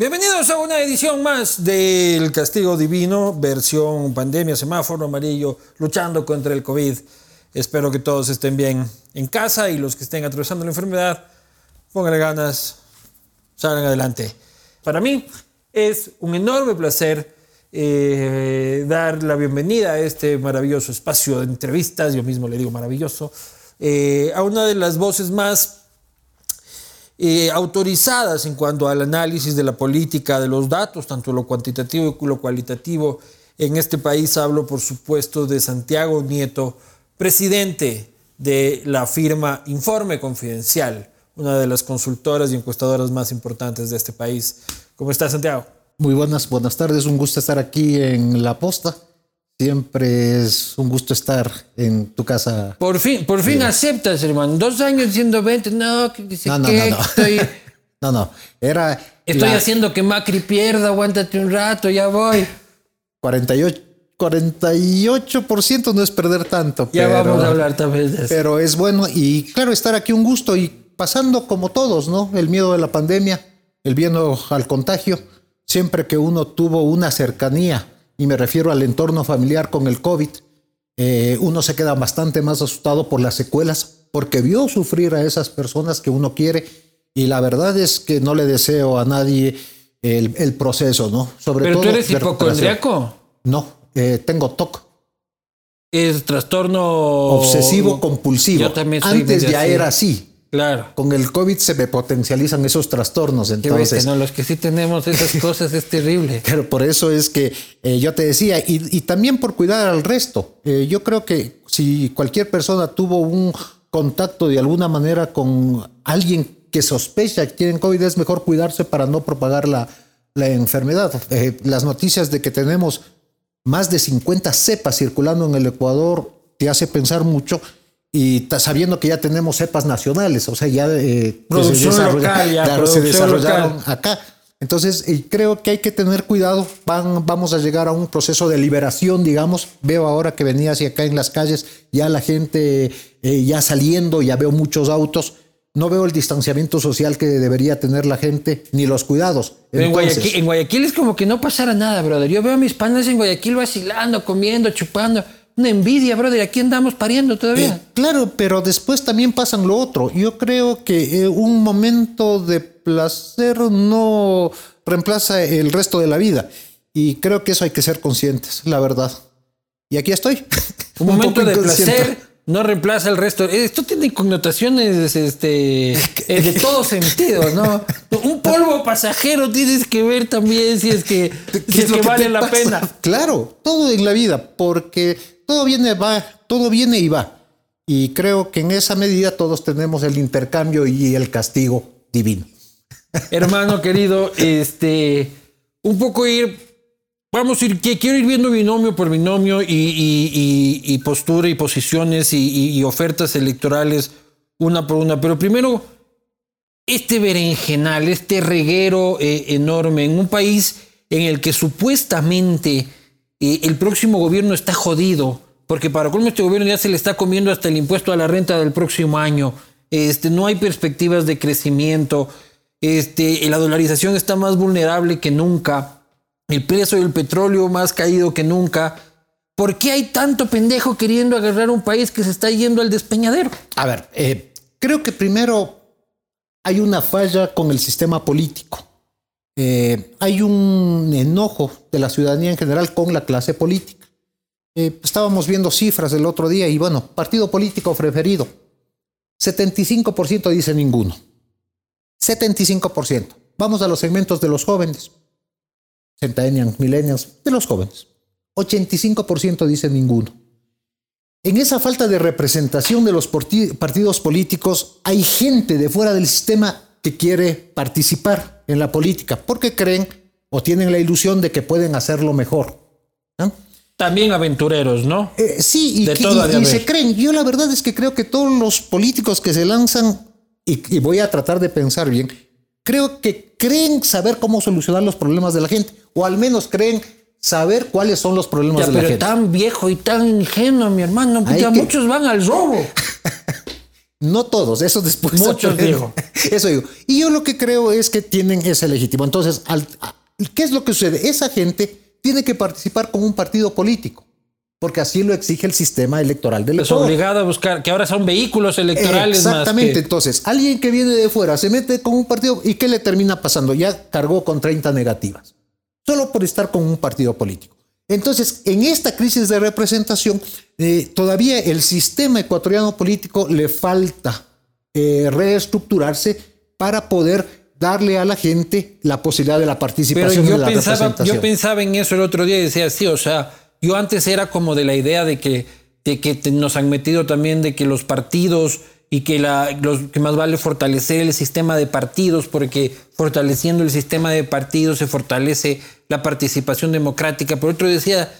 Bienvenidos a una edición más del Castigo Divino, versión pandemia, semáforo amarillo, luchando contra el COVID. Espero que todos estén bien en casa y los que estén atravesando la enfermedad, pónganle ganas, salgan adelante. Para mí es un enorme placer eh, dar la bienvenida a este maravilloso espacio de entrevistas, yo mismo le digo maravilloso, eh, a una de las voces más eh, autorizadas en cuanto al análisis de la política, de los datos, tanto lo cuantitativo y lo cualitativo. En este país hablo, por supuesto, de Santiago Nieto, presidente de la firma Informe Confidencial, una de las consultoras y encuestadoras más importantes de este país. ¿Cómo está, Santiago? Muy buenas, buenas tardes. Un gusto estar aquí en La Posta. Siempre es un gusto estar en tu casa. Por fin, por fin aceptas, hermano. Dos años siendo 20. No, que No, no, que no, no. estoy, No, no, era estoy la haciendo que Macri pierda. Aguántate un rato, ya voy. 48, 48% no es perder tanto. Ya pero, vamos a hablar también de eso. Pero es bueno y claro, estar aquí un gusto y pasando como todos, ¿no? El miedo de la pandemia, el miedo al contagio. Siempre que uno tuvo una cercanía, y me refiero al entorno familiar con el COVID, eh, uno se queda bastante más asustado por las secuelas, porque vio sufrir a esas personas que uno quiere y la verdad es que no le deseo a nadie el, el proceso, ¿no? Sobre Pero todo tú eres hipocondriaco. No, eh, tengo TOC, Es trastorno obsesivo compulsivo. Yo también soy Antes ya así. era así. Claro. Con el COVID se me potencializan esos trastornos, entonces. no, los que sí tenemos esas cosas es terrible. Pero por eso es que eh, yo te decía, y, y también por cuidar al resto. Eh, yo creo que si cualquier persona tuvo un contacto de alguna manera con alguien que sospecha que tienen COVID, es mejor cuidarse para no propagar la, la enfermedad. Eh, las noticias de que tenemos más de 50 cepas circulando en el Ecuador te hace pensar mucho. Y sabiendo que ya tenemos cepas nacionales, o sea, ya eh, se Producción desarrolla- local, ya, claro, se producción desarrollaron local. acá. Entonces, eh, creo que hay que tener cuidado. Van, vamos a llegar a un proceso de liberación, digamos. Veo ahora que venía hacia acá en las calles, ya la gente eh, ya saliendo, ya veo muchos autos. No veo el distanciamiento social que debería tener la gente, ni los cuidados. Pero en, Entonces, Guayaquil, en Guayaquil es como que no pasara nada, brother. Yo veo a mis panas en Guayaquil vacilando, comiendo, chupando. Una envidia, brother. Aquí andamos pariendo todavía. Eh, claro, pero después también pasan lo otro. Yo creo que eh, un momento de placer no reemplaza el resto de la vida. Y creo que eso hay que ser conscientes, la verdad. Y aquí estoy. Un momento poco de placer no reemplaza el resto. Esto tiene connotaciones este, eh, de todo sentido, ¿no? Un polvo pasajero tienes que ver también si es que, ¿Qué si es que vale la pasa? pena. Claro, todo en la vida, porque todo viene, va, todo viene y va. Y creo que en esa medida todos tenemos el intercambio y el castigo divino. Hermano querido, este, un poco ir, vamos a ir, quiero ir viendo binomio por binomio y, postura y posiciones y ofertas electorales una por una, pero primero, este berenjenal, este reguero eh, enorme en un país en el que supuestamente eh, el próximo gobierno está jodido, porque para colmo este gobierno ya se le está comiendo hasta el impuesto a la renta del próximo año. Este, no hay perspectivas de crecimiento. Este, la dolarización está más vulnerable que nunca. El precio del petróleo más caído que nunca. ¿Por qué hay tanto pendejo queriendo agarrar un país que se está yendo al despeñadero? A ver, eh, creo que primero hay una falla con el sistema político. Eh, hay un enojo de la ciudadanía en general con la clase política. Eh, estábamos viendo cifras el otro día y bueno, partido político preferido. 75% dice ninguno. 75%. Vamos a los segmentos de los jóvenes. Centennials, millennials, de los jóvenes. 85% dice ninguno. En esa falta de representación de los partidos políticos, hay gente de fuera del sistema que quiere participar en la política porque creen o tienen la ilusión de que pueden hacerlo mejor. También aventureros, ¿no? Eh, sí, y, De que- toda y- de y haber. se creen. Yo la verdad es que creo que todos los políticos que se lanzan, y, y voy a tratar de pensar bien, creo que creen saber cómo solucionar los problemas de la gente, o al menos creen saber cuáles son los problemas Ya, de la pero gente. tan viejo y tan ingenuo, mi hermano. Ya que- muchos van al robo. No todos, eso después. Muchos digo. Eso digo. Y yo lo que creo es que tienen ese legítimo. Entonces, al, ¿qué es lo que sucede? Esa gente tiene que participar con un partido político porque así lo exige el sistema electoral del Es obligado a buscar, que ahora son vehículos electorales. Exactamente, entonces, alguien que viene de fuera se mete con un partido y ¿qué le termina pasando? Ya cargó con 30 negativas, solo por estar con un partido político. Entonces, en esta crisis de representación, eh, todavía el sistema ecuatoriano político le falta eh, reestructurarse para poder darle a la gente la posibilidad de la participación Pero yo la pensaba, representación. Yo pensaba en eso el otro día y decía, sí, o sea, yo antes era como de la idea de que, de que nos han metido también de que los partidos y que, la, los, que más vale fortalecer el sistema de partidos, porque fortaleciendo el sistema de partidos se fortalece la participación democrática. Por otro decía,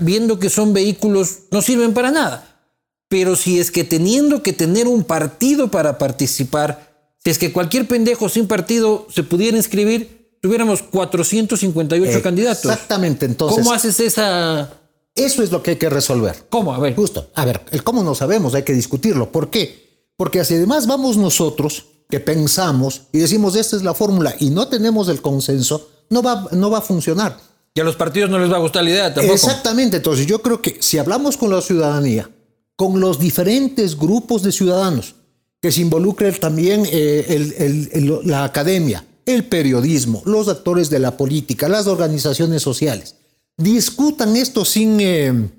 viendo que son vehículos, no sirven para nada. Pero si es que teniendo que tener un partido para participar, si es que cualquier pendejo sin partido se pudiera inscribir, tuviéramos 458 candidatos. Exactamente, entonces. ¿Cómo haces esa...? Eso es lo que hay que resolver. ¿Cómo? A ver. Justo. A ver, el cómo no sabemos, hay que discutirlo. ¿Por qué? Porque si además vamos nosotros, que pensamos y decimos, esta es la fórmula, y no tenemos el consenso, no va, no va a funcionar. Y a los partidos no les va a gustar la idea tampoco. Exactamente. Entonces yo creo que si hablamos con la ciudadanía, con los diferentes grupos de ciudadanos, que se involucre también eh, el, el, la academia, el periodismo, los actores de la política, las organizaciones sociales. Discutan esto sin, eh,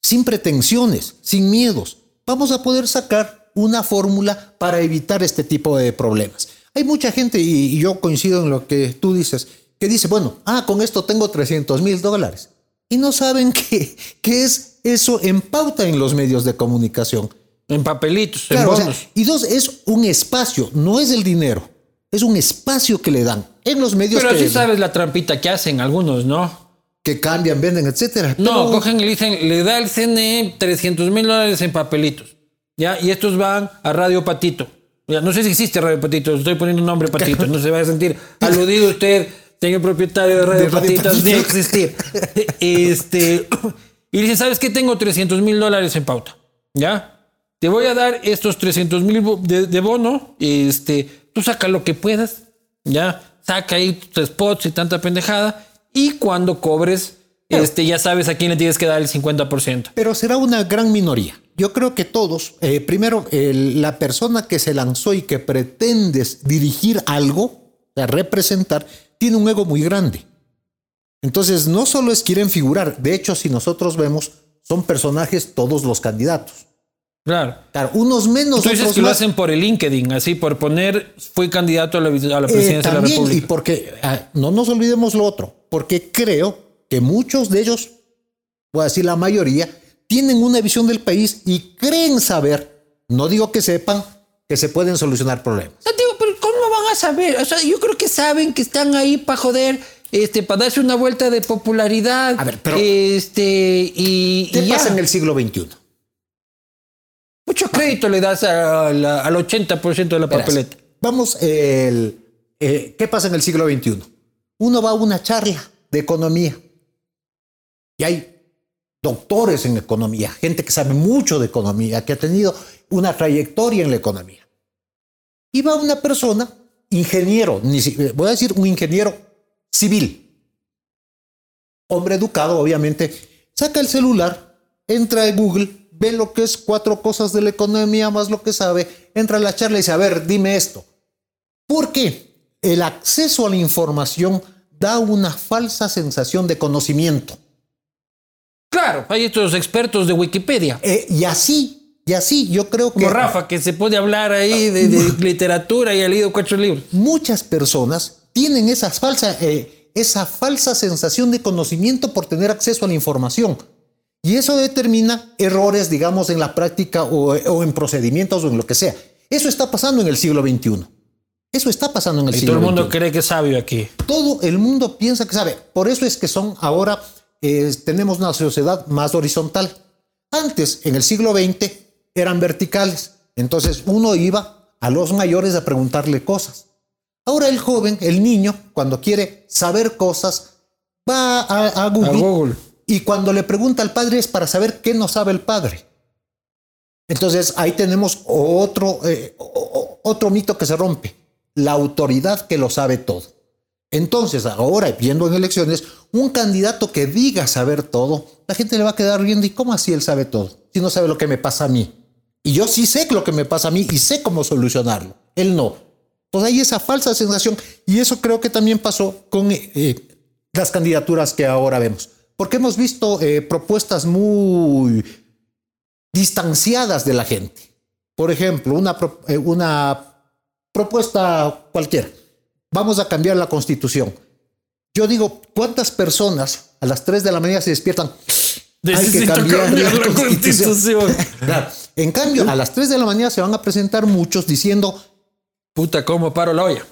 sin pretensiones, sin miedos. Vamos a poder sacar una fórmula para evitar este tipo de problemas. Hay mucha gente, y, yo coincido en lo que tú dices, que dice, bueno, ah, con esto tengo 300 mil dólares. Y no saben qué, qué es eso en pauta en los medios de comunicación. En papelitos, en bonos. y dos, es un espacio, no es el dinero. Es un espacio que le dan en los medios. Pero sí sabes la trampita que hacen algunos, ¿no? Que cambian, venden, etcétera. No, cogen y le dicen, le da el CNE 300 mil dólares en papelitos. ¿ya? Y estos van a Radio Patito. Ya, no sé si existe Radio Patito, estoy poniendo un nombre Patito, no se va a sentir aludido usted, señor propietario de Radio, de Patito, de existir. este, y dicen, ¿sabes qué? Tengo 300 mil dólares en pauta, ¿ya? Te voy a dar estos 300 mil de, de bono, este, Tú saca lo que puedas, ya, saca ahí tus spots y tanta pendejada. Y cuando cobres, este, ya sabes a quién le tienes que dar el 50%. Pero será una gran minoría. Yo creo que todos, eh, primero, la persona que se lanzó y que pretende dirigir algo, a representar, tiene un ego muy grande. Entonces, no solo es quieren figurar, de hecho, si nosotros vemos, son personajes todos los candidatos. Claro. unos menos. Tú dices que lo hacen por el LinkedIn, así por poner, fui candidato a la, a la Eh, presidencia de la República. Y porque, ah, no nos olvidemos lo otro, porque creo que muchos de ellos, voy a decir la mayoría, tienen una visión del país y creen saber, no digo que sepan, que se pueden solucionar problemas. No, digo, pero ¿cómo van a saber? O sea, yo creo que saben que están ahí para joder, este, para darse una vuelta de popularidad. A ver, pero- Este, y. ¿Qué y ya. pasa en el siglo XXI? Mucho crédito le das a la- al 80% de la Verás, papeleta. Vamos, el, eh, ¿qué pasa en el siglo XXI? Uno va a una charla de economía y hay doctores en economía, gente que sabe mucho de economía, que ha tenido una trayectoria en la economía. Y va una persona, ingeniero, eh, voy a decir un ingeniero civil, hombre educado, obviamente, saca el celular, entra a Google, ve lo que es cuatro cosas de la economía más lo que sabe, entra a la charla y dice, a ver, dime esto. ¿Por qué? El acceso a la información da una falsa sensación de conocimiento. Claro, hay estos expertos de Wikipedia. Eh, y así, y así, yo creo que Como Rafa, que se puede hablar ahí de, de literatura y ha leído cuatro libros. muchas personas tienen esa falsa, eh, esa falsa sensación de conocimiento por tener acceso a la información. Y eso determina errores, digamos, en la práctica o, o en procedimientos o en lo que sea. Eso está pasando en el siglo XXI. Eso está pasando en el Y siglo todo el mundo XXI. cree que es sabio aquí. Todo el mundo piensa que sabe. Por eso es que son ahora, eh, tenemos una sociedad más horizontal. Antes, en el siglo XX, eran verticales. Entonces uno iba a los mayores a preguntarle cosas. Ahora el joven, el niño, cuando quiere saber cosas, va a, a Google, A Google. Y cuando le pregunta al padre es para saber qué no sabe el padre. Entonces ahí tenemos otro, eh, otro mito que se rompe, la autoridad que lo sabe todo. Entonces ahora, viendo en elecciones, un candidato que diga saber todo, la gente le va a quedar riendo y cómo así él sabe todo, si no sabe lo que me pasa a mí. Y yo sí sé lo que me pasa a mí y sé cómo solucionarlo. Él no. Pues hay esa falsa sensación y eso creo que también pasó con eh, eh, las candidaturas que ahora vemos. Porque hemos visto propuestas muy distanciadas de la gente. Por ejemplo, una, eh, una propuesta cualquiera. Vamos a cambiar la constitución. Yo digo, ¿cuántas personas a las 3 de la mañana se despiertan? Hay que cambiar, la, constitución. En cambio, a las 3 de la mañana se van a presentar muchos diciendo, puta, ¿cómo paro la olla?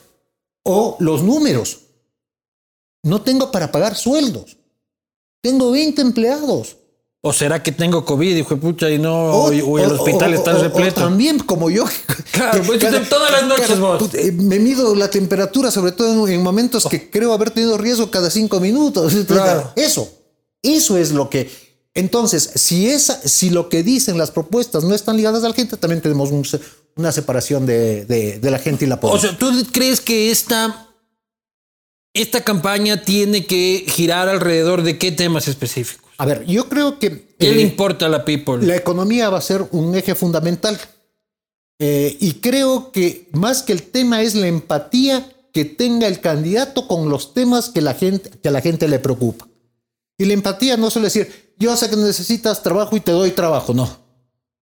O los números. No tengo para pagar sueldos. Tengo 20 empleados. ¿O será que tengo COVID, hijo de pucha, y no, o, el hospital está repleto? también, como yo. Claro, pues todas las noches vos. Eh, me mido la temperatura, sobre todo en momentos que creo haber tenido riesgo cada cinco minutos. Claro. Eso, eso es lo que. Entonces, si, esa, si lo que dicen las propuestas no están ligadas a la gente, también tenemos una separación de, de, la gente y la población. O sea, ¿tú crees que esta, esta campaña tiene que girar alrededor de qué temas específicos? A ver, yo creo que... ¿Qué le eh, importa a la people? La economía va a ser un eje fundamental. Eh, y creo que más que el tema es la empatía que tenga el candidato con los temas que, la gente, que a la gente le preocupa. Y la empatía no suele decir, yo sé que necesitas trabajo y te doy trabajo, no.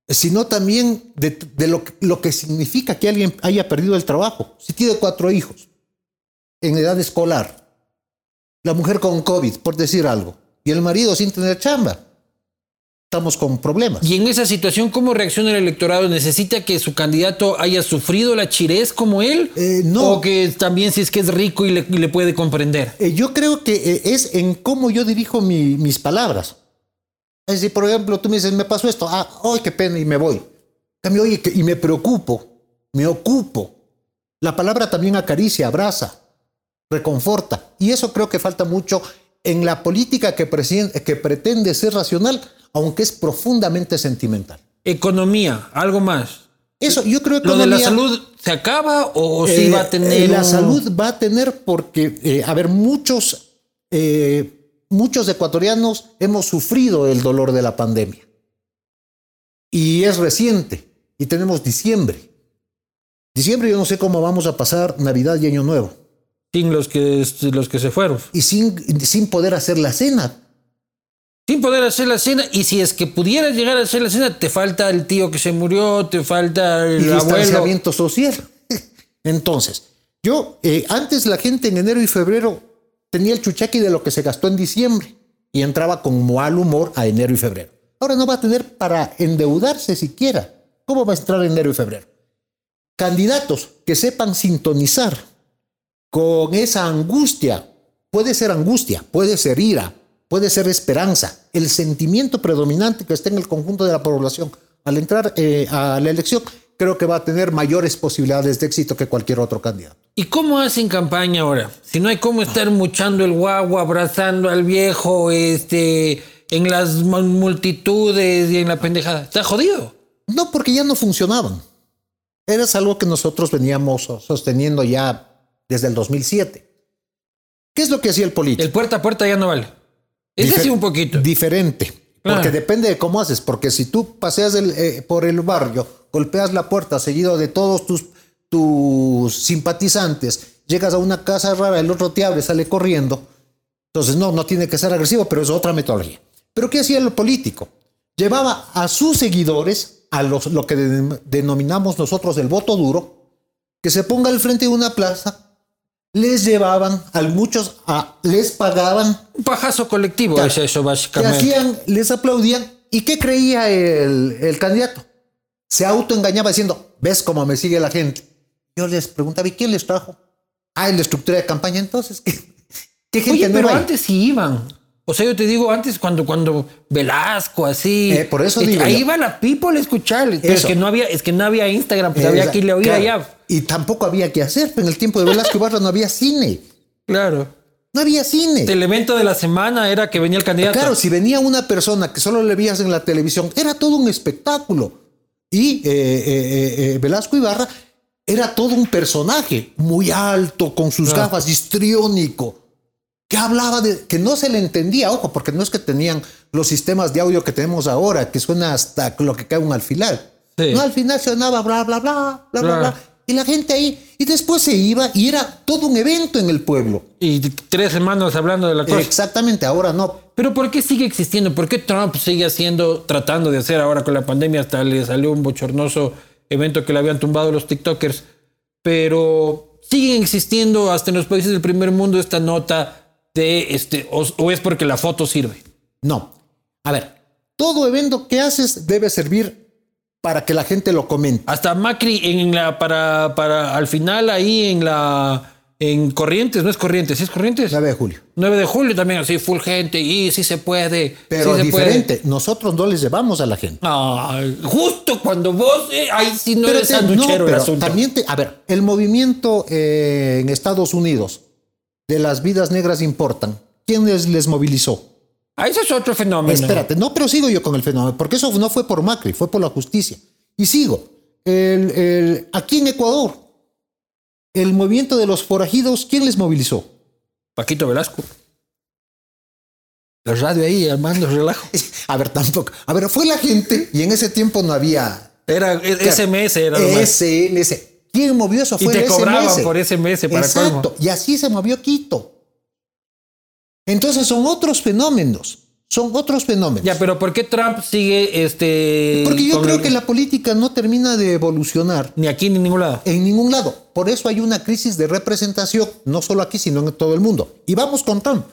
Sino también de, lo, lo que significa que alguien haya perdido el trabajo. Si tiene cuatro hijos en edad escolar, la mujer con COVID, por decir algo, y el marido sin tener chamba. Estamos con problemas. Y en esa situación, ¿cómo reacciona el electorado? ¿Necesita que su candidato haya sufrido la chirez como él? Eh, no. ¿O que también si es que es rico y le, puede comprender? Eh, yo creo que eh, es en cómo yo dirijo mis palabras. Es decir, por ejemplo, tú me dices, me pasó esto, ah, ay, qué pena, y me voy. Cambio, oye, y me preocupo, me ocupo. La palabra también acaricia, abraza, reconforta. Y eso creo que falta mucho en la política que, que pretende ser racional, aunque es profundamente sentimental. Economía, algo más. Eso, yo creo que... ¿Lo de la salud se acaba o sí va a eh, tener...? La salud va a tener porque, eh, a ver, muchos, eh, muchos ecuatorianos hemos sufrido el dolor de la pandemia. Y es reciente. Y tenemos diciembre. Diciembre yo no sé cómo vamos a pasar Navidad y Año Nuevo. Sin los que, los que se fueron. Y sin, sin poder hacer la cena. Sin poder hacer la cena. Y si es que pudieras llegar a hacer la cena, te falta el tío que se murió, te falta el y distanciamiento social. Entonces, yo, eh, antes la gente en enero y febrero tenía el chuchaqui de lo que se gastó en diciembre y entraba con mal humor a enero y febrero. Ahora no va a tener para endeudarse siquiera. ¿Cómo va a entrar enero y febrero? Candidatos que sepan sintonizar con esa angustia. Puede ser angustia, puede ser ira, puede ser esperanza, el sentimiento predominante que está en el conjunto de la población. Al entrar eh, a la elección, creo que va a tener mayores posibilidades de éxito que cualquier otro candidato. ¿Y cómo hacen campaña ahora? Si no hay cómo estar muchando el guagua, abrazando al viejo, este, en las multitudes y en la pendejada. ¿Está jodido? No, porque ya no funcionaban. Era algo que nosotros veníamos sosteniendo ya desde el 2007. ¿Qué es lo que hacía el político? El puerta a puerta ya no vale. Es así un poquito. Diferente. Porque depende de cómo haces. Porque si tú paseas eh, por el barrio, golpeas la puerta seguido de todos tus, tus simpatizantes, llegas a una casa rara, el otro te abre, sale corriendo. Entonces, no, no tiene que ser agresivo, pero es otra metodología. Pero ¿qué hacía el político? Llevaba a sus seguidores a los, lo que denominamos nosotros el voto duro, que se ponga al frente de una plaza les llevaban, a muchos a, les pagaban. Un pajazo colectivo es eso, básicamente. hacían, les aplaudían. ¿Y qué creía el, candidato? Se autoengañaba diciendo, ¿ves cómo me sigue la gente? Yo les preguntaba, ¿y quién les trajo? Ah, en la estructura de campaña, entonces, ¿qué, qué gente Oye, pero antes sí iban. O sea, yo te digo antes cuando, cuando Velasco, así. Eh, por eso Ahí iba la people a escuchar. es que no había, es que no había Instagram, pues había que irle a oír allá. Y tampoco había que hacer. En el tiempo de Velasco Barra no había cine. Claro. No había cine. El evento de la semana era que venía el candidato. Claro, si venía una persona que solo le veías en la televisión, era todo un espectáculo. Y eh, eh, eh, Velasco Ibarra era todo un personaje muy alto, con sus gafas, histriónico, que hablaba de que no se le entendía, ojo, porque no es que tenían los sistemas de audio que tenemos ahora, que suena hasta lo que cae un alfiler. No, al final sonaba bla, bla, bla, bla, bla, bla. Y la gente ahí, y después se iba y era todo un evento en el pueblo. Y tres semanas hablando de la cosa. Exactamente, ahora no. Pero ¿por qué sigue existiendo? ¿Por qué Trump sigue haciendo, tratando de hacer ahora con la pandemia? Hasta le salió un bochornoso evento que le habían tumbado los TikTokers. Pero siguen existiendo hasta en los países del primer mundo esta nota de este, o, es porque la foto sirve. No. A ver, todo evento que haces debe servir para que la gente lo comente. Hasta Macri en la para para al final ahí en la en Corrientes, no es Corrientes, ¿sí es Corrientes? 9 de julio. 9 de julio también así full gente y sí se puede. Pero diferente, nosotros no les llevamos a la gente. Ah, justo cuando vos eh, ahí sí no eres sanduchero el asunto. También a ver, el movimiento eh, en Estados Unidos de las vidas negras importan. ¿Quién les, les movilizó? Ah, ese es otro fenómeno. Espérate, no, pero sigo yo con el fenómeno, porque eso no fue por Macri, fue por la justicia. Y sigo. El, aquí en Ecuador, el movimiento de los forajidos, ¿quién les movilizó? Paquito Velasco. La radio ahí armando relajo. A ver, tampoco. A ver, fue la gente y en ese tiempo no había. Era SMS, era SMS. ¿Quién movió eso? Fue y te cobraban por SMS para Exacto. Y así se movió Quito. Entonces son otros fenómenos. Son otros fenómenos. Ya, pero ¿por qué Trump sigue este. Porque yo creo que la política no termina de evolucionar. Ni aquí ni en ningún lado. En ningún lado. Por eso hay una crisis de representación, no solo aquí, sino en todo el mundo. Y vamos con Trump.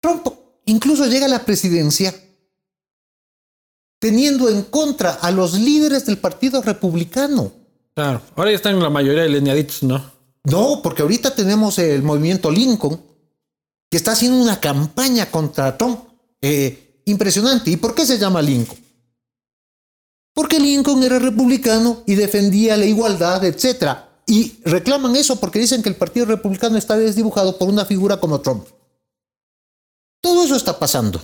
Trump incluso llega a la presidencia teniendo en contra a los líderes del Partido Republicano. Claro, ahora ya están la mayoría de lineaditos, ¿no? No, porque ahorita tenemos el movimiento Lincoln, que está haciendo una campaña contra Trump eh, impresionante. ¿Y por qué se llama Lincoln? Porque Lincoln era republicano y defendía la igualdad, etc. Y reclaman eso porque dicen que el Partido Republicano está desdibujado por una figura como Trump. Todo eso está pasando.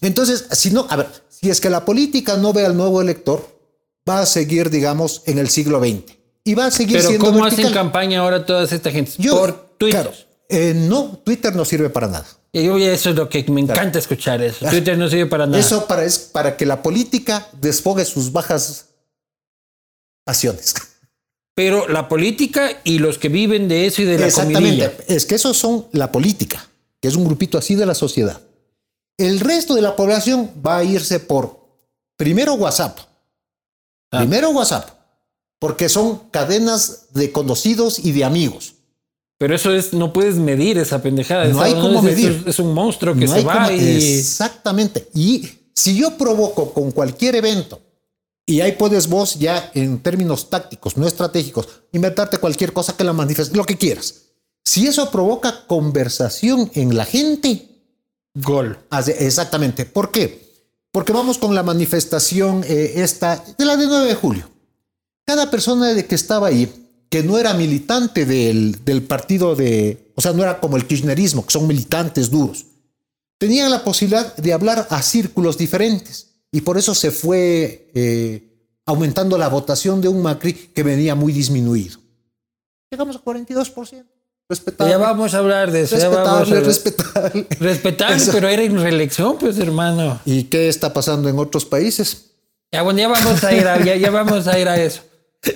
Entonces, si no, a ver, si es que la política no ve al nuevo elector, va a seguir, digamos, en el siglo XX. Y va a seguir Pero siendo. ¿Cómo hacen campaña ahora todas esta gente? Por Twitter. Eh, no, Twitter no sirve para nada. Y eso es lo que me encanta escuchar. Eso. Twitter no sirve para nada. Eso para, es para que la política desfogue sus bajas pasiones. Pero la política y los que viven de eso y de la Exactamente. Es que esos son la política, que es un grupito así de la sociedad. El resto de la población va a irse por primero WhatsApp. Ah. Primero WhatsApp. Porque son cadenas de conocidos y de amigos. Pero eso es, no puedes medir esa pendejada. No hay cómo medir. Es, un monstruo que se va y... Exactamente. Y si yo provoco con cualquier evento, y ahí puedes vos ya en términos tácticos, no estratégicos, inventarte cualquier cosa que la manifieste, lo que quieras. Si eso provoca conversación en la gente, gol. Exactamente. ¿Por qué? Porque vamos con la manifestación eh, esta de la de 9 de julio. Cada persona que estaba ahí que no era militante del, del, partido de, o sea, no era como el kirchnerismo, que son militantes duros. Tenían la posibilidad de hablar a círculos diferentes y por eso se fue eh, aumentando la votación de un Macri que venía muy disminuido. Llegamos a 42%. Respetable. Ya vamos a hablar de eso. Respetable, respetable. Respetable, pero era en reelección, pues, hermano. ¿Y qué está pasando en otros países? Ya, bueno, ya vamos a ir a, ya vamos a, ir a eso.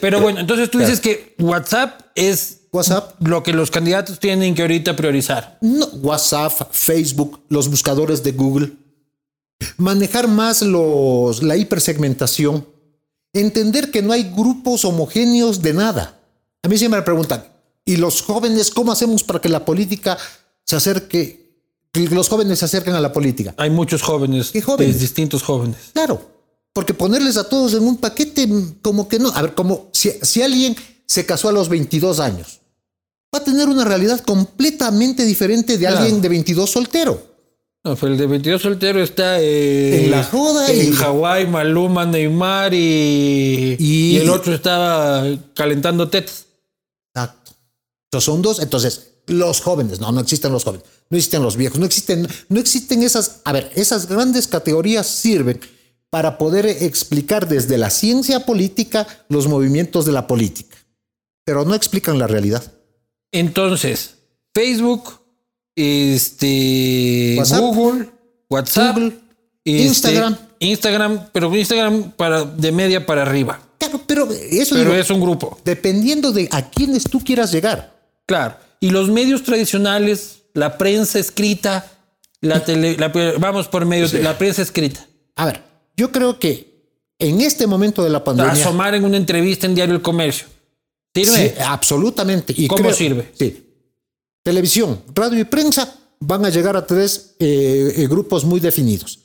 Pero bueno, entonces tú dices que WhatsApp es WhatsApp. lo que los candidatos tienen que ahorita priorizar. No, WhatsApp, Facebook, los buscadores de Google. Manejar más los, la hipersegmentación. Entender que no hay grupos homogéneos de nada. A mí siempre me preguntan, ¿y los jóvenes cómo hacemos para que la política se acerque, que los jóvenes se acerquen a la política? Hay muchos jóvenes, ¿Qué jóvenes? distintos jóvenes. Claro, porque ponerles a todos en un paquete, como que no. A ver, como si, si alguien se casó a los 22 años, va a tener una realidad completamente diferente de alguien de 22 soltero. No, pero el de 22 soltero está eh, en la joda. En Hawái, Maluma, Neymar y, y, el otro estaba calentando tetas. Entonces son dos. Entonces, los jóvenes, no, no existen los jóvenes, no existen los viejos, no existen, no existen esas, a ver, esas grandes categorías sirven para poder explicar desde la ciencia política los movimientos de la política, pero no explican la realidad. Entonces, Facebook, este, WhatsApp, Google, WhatsApp, Google, este, Instagram. Instagram, pero Instagram para, de media para arriba. Claro, pero eso Pero digo, es un grupo. dependiendo de a quiénes tú quieras llegar. Claro. Y los medios tradicionales, la prensa escrita, la tele, la- vamos por medio de la prensa escrita. A ver, yo creo que en este momento de la pandemia. Asomar en una entrevista en Diario El Comercio. ¿Sirve? Sí, absolutamente. Y ¿Cómo sirve? Sí. Televisión, radio y prensa van a llegar a tres eh, eh, grupos muy definidos.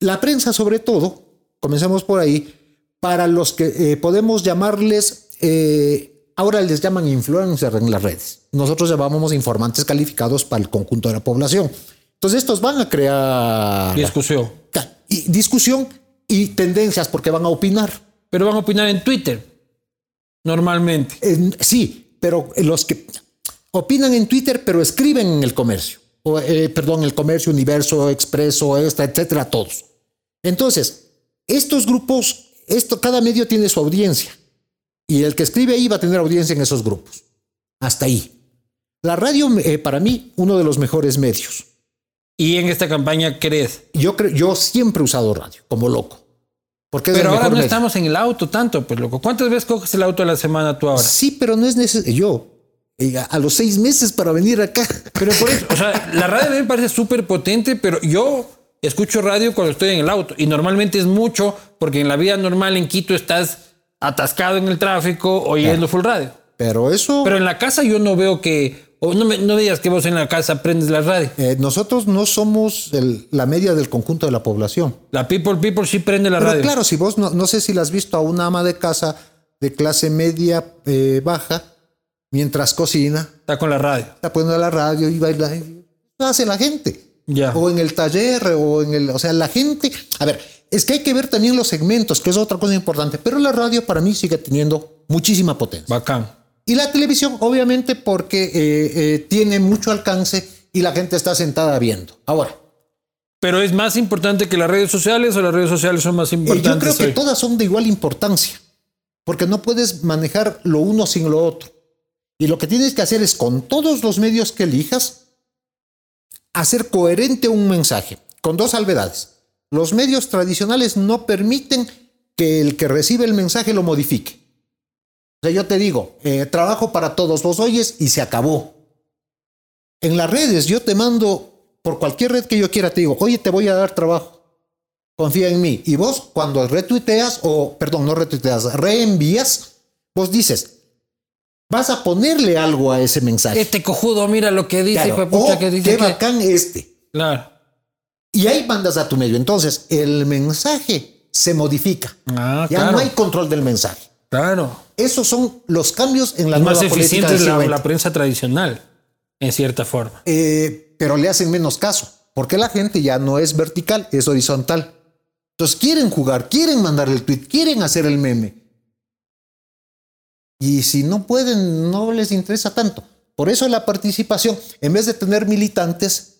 La prensa, sobre todo, comencemos por ahí, para los que eh, podemos llamarles, eh, ahora les llaman influencers en las redes. Nosotros llamábamos informantes calificados para el conjunto de la población. Entonces, estos van a crear Discusión. y discusión y tendencias porque van a opinar. Pero van a opinar en Twitter. Normalmente. En- sí, pero los que opinan en Twitter, pero escriben en el comercio. O, eh, perdón, el comercio, Universo, Expreso, Extra, etcétera, todos. Entonces, estos grupos, esto, cada medio tiene su audiencia. Y el que escribe ahí va a tener audiencia en esos grupos. Hasta ahí. La radio, eh, para mí, uno de los mejores medios. Y en esta campaña crees. Yo, creo, yo siempre he usado radio, como loco. Porque Pero ahora no medio. estamos en el auto tanto, pues loco. ¿Cuántas veces coges el auto a la semana tú ahora? Sí, pero no es necesario. Yo, eh, a los seis meses para venir acá. Pero por eso, o sea, la radio a mí me parece súper potente, pero yo escucho radio cuando estoy en el auto. Y normalmente es mucho, porque en la vida normal en Quito estás atascado en el tráfico oyendo full radio. Pero eso, Pero en la casa yo no veo que. O no, me, no digas que vos en la casa prendes la radio. eh, nosotros no somos el- la media del conjunto de la población. La People People sí prende la Pero radio. claro, si vos no, no sé si la has visto a una ama de casa de clase media eh, baja, mientras cocina, Está con la radio. está poniendo la radio y baila. y- Lo hace la gente. Ya. O en el taller, o en el. O sea, la gente. A ver, es que hay que ver también los segmentos, que es otra cosa importante. Pero la radio para mí sigue teniendo muchísima potencia. Bacán. Y la televisión, obviamente, porque eh, eh, tiene mucho alcance y la gente está sentada viendo. Ahora, Pero es más importante que las redes sociales o las redes sociales son más eh, importantes. yo creo que hoy? todas son de igual importancia, porque no puedes manejar lo uno sin lo otro. Y lo que tienes que hacer es, con todos los medios que elijas, hacer coherente un mensaje, con dos salvedades. Los medios tradicionales no permiten que el que recibe el mensaje lo modifique. O sea, yo te digo, eh, trabajo para todos, los oyes y se acabó. En las redes yo te mando, por cualquier red que yo quiera, te digo, oye, te voy a dar trabajo. Confía en mí. Y vos, cuando retuiteas, o perdón, no retuiteas, reenvías, vos dices, vas a ponerle algo a ese mensaje. Este cojudo, mira lo que dice, Claro. hijo de puta, Oh, que dice qué que- bacán este. Claro. Y ahí mandas a tu medio. Entonces, el mensaje se modifica. Ah, ya claro. no hay control del mensaje. Claro. Esos son los cambios en la Es más nueva política eficiente la, la prensa tradicional, en cierta forma. Eh, pero le hacen menos caso, porque la gente ya no es vertical, es horizontal. Entonces quieren jugar, quieren mandar el tweet, quieren hacer el meme. Y si no pueden, no les interesa tanto. Por eso la participación, en vez de tener militantes,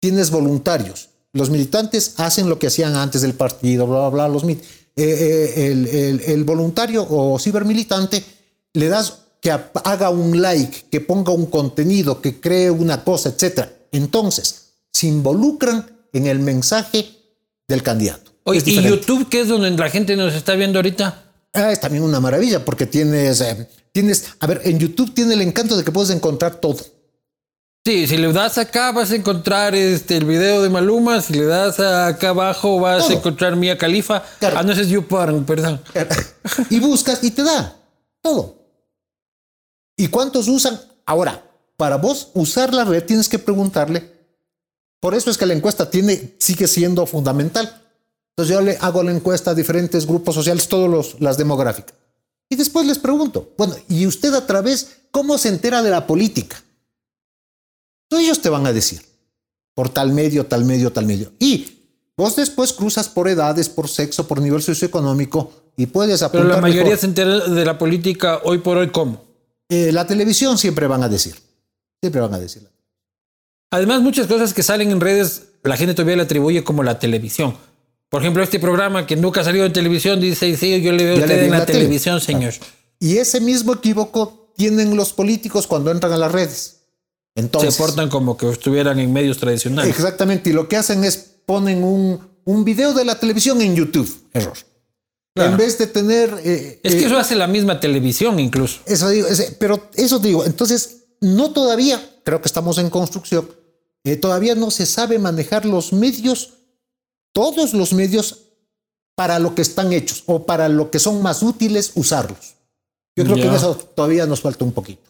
tienes voluntarios. Los militantes hacen lo que hacían antes del partido, bla, bla, bla. Los, mit- eh, eh, el, el- el voluntario o cibermilitante le das que haga un like, que ponga un contenido, que cree una cosa, etc. Entonces, se involucran en el mensaje del candidato. Oye, ¿y. YouTube, que es donde la gente nos está viendo ahorita? Ah, es también una maravilla porque tienes, eh, tienes, a ver, en YouTube tiene el encanto de que puedes encontrar todo. Sí, si le das acá vas a encontrar este, el video de Maluma, si le das acá abajo vas a encontrar Mia Khalifa. Claro. Ah, no, ese es YouPorn, perdón. y buscas y te da todo. ¿Y cuántos usan? Ahora, para vos usar la red tienes que preguntarle. Por eso es que la encuesta tiene, sigue siendo fundamental. Entonces yo le hago la encuesta a diferentes grupos sociales, todas las demográficas. Y después les pregunto, bueno, ¿y usted a través cómo se entera de la política? Entonces ellos te van a decir, por tal medio, tal medio, tal medio. Y vos después cruzas por edades, por sexo, por nivel socioeconómico y puedes Pero apuntar la mayoría mejor. se entera de la política hoy por hoy, ¿cómo? Eh, la televisión siempre van a decir. Siempre van a decir. Además, muchas cosas que salen en redes, la gente todavía le atribuye como la televisión. Por ejemplo, este programa que nunca ha salido en televisión dice, sí, yo le veo a usted en la, la tele. televisión, señor. Y ese mismo equívoco tienen los políticos cuando entran a las redes. Entonces, Se portan como que estuvieran en medios tradicionales. Exactamente, y lo que hacen es ponen un, un video de la televisión en YouTube. Error. Claro. En vez de tener... eh, Es que eh, eso hace la misma televisión incluso. Eso digo, pero eso digo, entonces no todavía, creo que estamos en construcción, eh, todavía no se sabe manejar los medios, todos los medios para lo que están hechos o para lo que son más útiles usarlos. Yo creo que en eso todavía nos falta un poquito.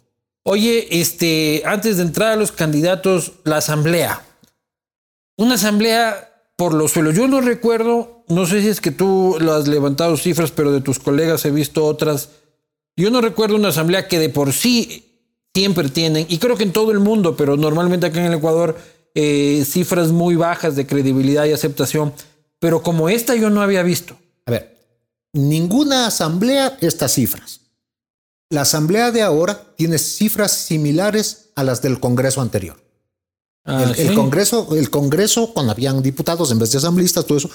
Oye, este, antes de entrar a los candidatos, la asamblea. Una asamblea por los suelos. Yo no recuerdo, no sé si es que tú lo has levantado cifras, pero de tus colegas he visto otras. Yo no recuerdo una asamblea que de por sí siempre tienen, y creo que en todo el mundo, pero normalmente acá en el Ecuador, eh, cifras muy bajas de credibilidad y aceptación. Pero como esta yo no había visto. A ver, ninguna asamblea estas cifras. La asamblea de ahora tiene cifras similares a las del Congreso anterior. Ah, el. Congreso, el Congreso, cuando habían diputados en vez de asambleístas, todo eso.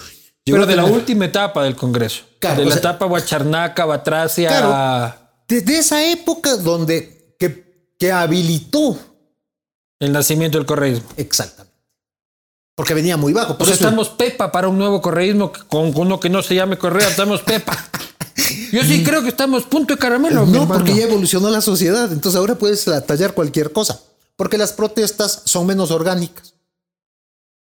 Pero de la tener- última etapa del Congreso. Claro, de la sea- etapa Guacharnaca, Batracia. Claro. Desde esa época donde que, que habilitó El nacimiento del correísmo. exactamente. Porque venía muy bajo. Por Pues eso estamos Pepa para un nuevo correísmo con uno que no se llame Correa, estamos Pepa. Yo sí creo que estamos punto de caramelo. no, porque ya evolucionó la sociedad. Entonces ahora puedes tallar cualquier cosa. Porque las protestas son menos orgánicas.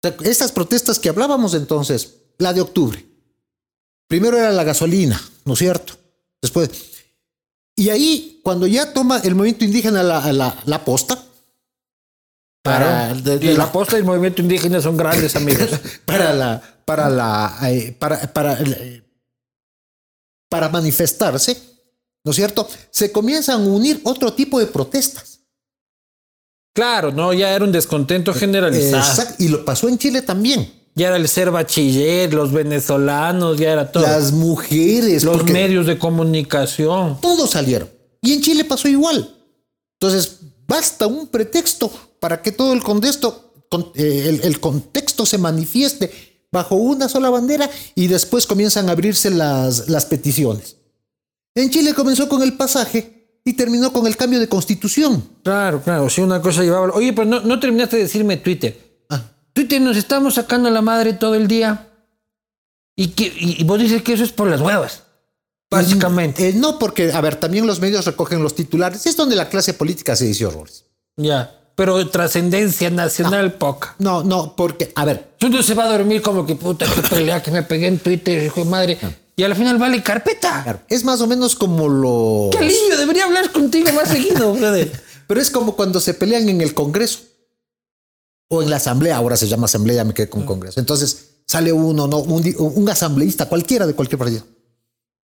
O sea, estas protestas que hablábamos entonces, la de octubre. Primero era la gasolina, ¿no es cierto? Después. Y ahí, cuando ya toma el movimiento indígena la, la, la posta, para, de- la- la posta y el movimiento indígena son grandes amigos. para la para la eh, para para eh, para manifestarse, ¿no es cierto? Se comienzan a unir otro tipo de protestas. claro, no, ya era un descontento generalizado. Exacto, y lo pasó en Chile también. Ya era el ser bachiller, los venezolanos, ya era todo. Las mujeres, los medios de comunicación. todos salieron. Y en Chile pasó igual. Entonces, basta un pretexto para que todo el contexto, con- eh, el, el contexto se manifieste bajo una sola bandera y después comienzan a abrirse las, las peticiones. En Chile comenzó con el pasaje y terminó con el cambio de constitución. Claro, claro, sí, una cosa llevaba. Oye, pero no, no terminaste de decirme Twitter. Ah, Twitter nos estamos sacando la madre todo el día. Y, que, y, y vos dices que eso es por las huevas. Básicamente. eh, no, porque, a ver, también los medios recogen los titulares. Es donde la clase política se dice horrores. Ya. Pero trascendencia nacional poca. No, no, porque, a ver, Uno se va a dormir como que puta, qué pelea que me pegué en Twitter, hijo de madre. Y al final vale carpeta. claro, es más o menos como lo... Qué alivio, debería hablar contigo más seguido, brother. Pero es como cuando se pelean en el Congreso o en la Asamblea, ahora se llama Asamblea, me quedé con Congreso. Entonces sale uno, ¿no? un, un asambleísta, cualquiera de cualquier partido,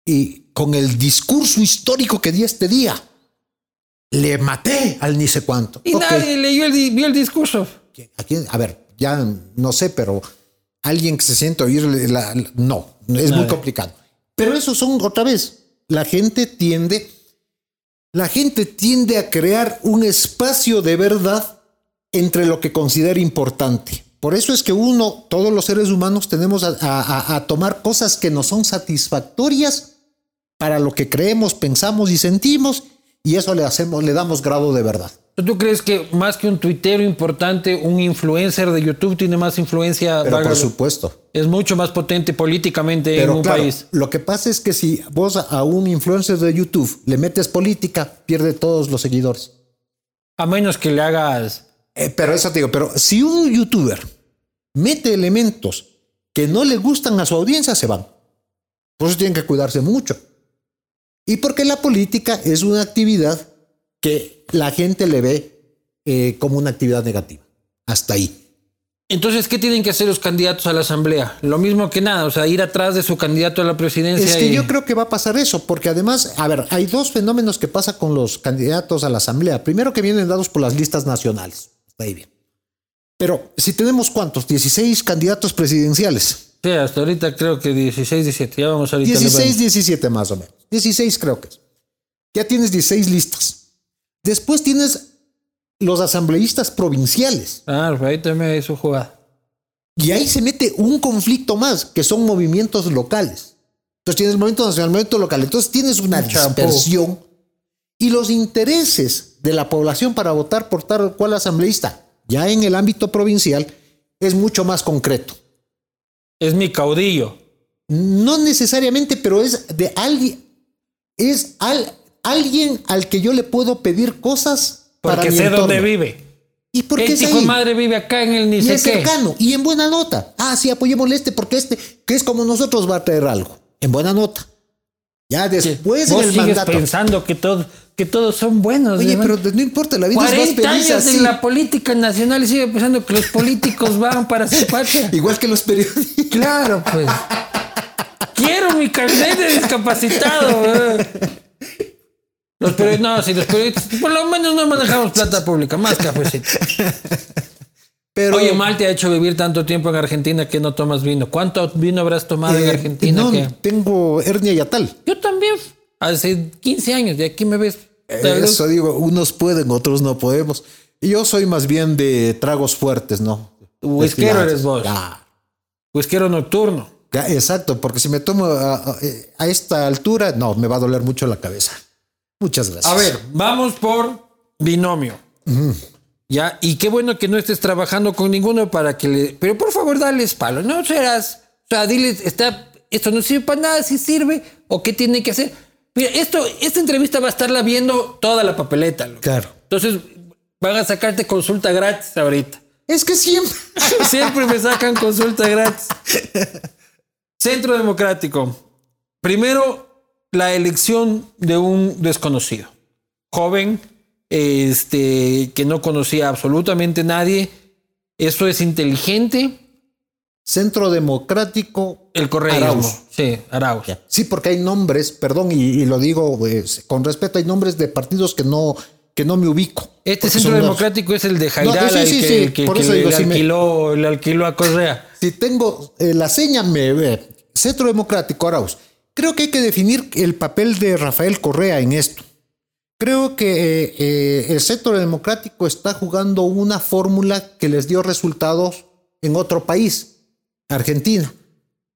y con el discurso histórico que di este día, le maté al ni sé cuánto. Y nadie leyó el, vio el discurso. ¿A quién? A ver, ya no sé, pero alguien que se siente oír, la, la- no, es muy complicado. Pero eso son, otra vez, la gente tiende, la gente tiende a crear un espacio de verdad entre lo que considera importante. Por eso es que uno, todos los seres humanos, tenemos a, a- a- a tomar cosas que nos son satisfactorias para lo que creemos, pensamos y sentimos, y eso le hacemos, le damos grado de verdad. ¿Tú crees que más que un tuitero importante, un influencer de YouTube tiene más influencia? Pero por supuesto. es mucho más potente políticamente en un claro, país. lo que pasa es que si vos a un influencer de YouTube le metes política, pierde todos los seguidores. A menos que le hagas. Eh, pero eso te digo, pero si un youtuber mete elementos que no le gustan a su audiencia, se van. Por eso tienen que cuidarse mucho. Y porque la política es una actividad que la gente le ve eh, como una actividad negativa. Hasta ahí. Entonces, ¿qué tienen que hacer los candidatos a la asamblea? Lo mismo que nada, o sea, ir atrás de su candidato a la presidencia. Es que y- yo creo que va a pasar eso, porque además, a ver, hay dos fenómenos que pasa con los candidatos a la asamblea. Primero que vienen dados por las listas nacionales. Está ahí bien. Pero si tenemos cuántos, 16 candidatos presidenciales. Sí, hasta ahorita creo que 16, 17. Ya vamos ahorita. 16, 17 más o menos. 16 creo que. Ya tienes 16 listas. Después tienes los asambleístas provinciales. Ah, ahí también su jugada. Y ahí se mete un conflicto más, que son movimientos locales. Entonces tienes el movimiento nacional, el movimiento local. Entonces tienes una dispersión y los intereses de la población para votar por tal o cual asambleísta, ya en el ámbito provincial, es mucho más concreto. Es mi caudillo. No necesariamente, pero es de alguien, es al, alguien al que yo le puedo pedir cosas porque para mi sé entorno. dónde vive. ¿Y por qué El es hijo de ahí? madre vive acá en el ni Y sé es qué. cercano y en buena nota. Ah, sí, apoyémosle este porque este, que es como nosotros, va a traer algo. En buena nota. Ya después en Vos el sigues mandato. pensando que, todo, que todos son buenos. Oye, ¿verdad? pero no importa, la vida es más 40 feliz años así. en la política nacional y sigue pensando que los políticos van para ser patria. Igual que los periodistas. Claro, pues. Quiero mi carnet de discapacitado. Los periodistas, no, si los periodistas, por lo menos no manejamos plata pública, más cafecito. Pero, Oye, mal te ha hecho vivir tanto tiempo en Argentina que no tomas vino. ¿Cuánto vino habrás tomado en eh, Argentina? no, que- tengo hernia yatal. Yo también, hace 15 años, de aquí me ves. Eso digo, unos pueden, otros no podemos. Y yo soy más bien de tragos fuertes, ¿no? Whiskero eres vos. Ya, Whiskero nocturno. Exacto, porque si me tomo a, a- a esta altura, no, me va a doler mucho la cabeza. Muchas gracias. A ver, vamos por binomio. Ya, y qué bueno que no estés trabajando con ninguno para que le. Pero por favor, dales palo. No serás. O sea, diles, está, esto no sirve para nada, si sirve, o qué tiene que hacer. Mira, esto, esta entrevista va a estarla viendo toda la papeleta. loco. Claro. Entonces, van a sacarte consulta gratis ahorita. Es que siempre. Siempre me sacan consulta gratis. Centro Democrático. Primero, la elección de un desconocido. Joven, este, que no conocía absolutamente nadie. Eso es inteligente. Centro Democrático. El correo. Sí, Arauz. Sí, porque hay nombres, perdón, y, y lo digo pues, con respeto, hay nombres de partidos que no, que no me ubico. Este Centro Democrático es el de Jairala, sí, sí, el que, sí, el que- le, me- alquiló, le alquiló a Correa. Si tengo eh, la seña, me ve. Centro Democrático Arauz. Creo que hay que definir el papel de Rafael Correa en esto. Creo que eh, eh, el Centro Democrático está jugando una fórmula que les dio resultados en otro país, Argentina,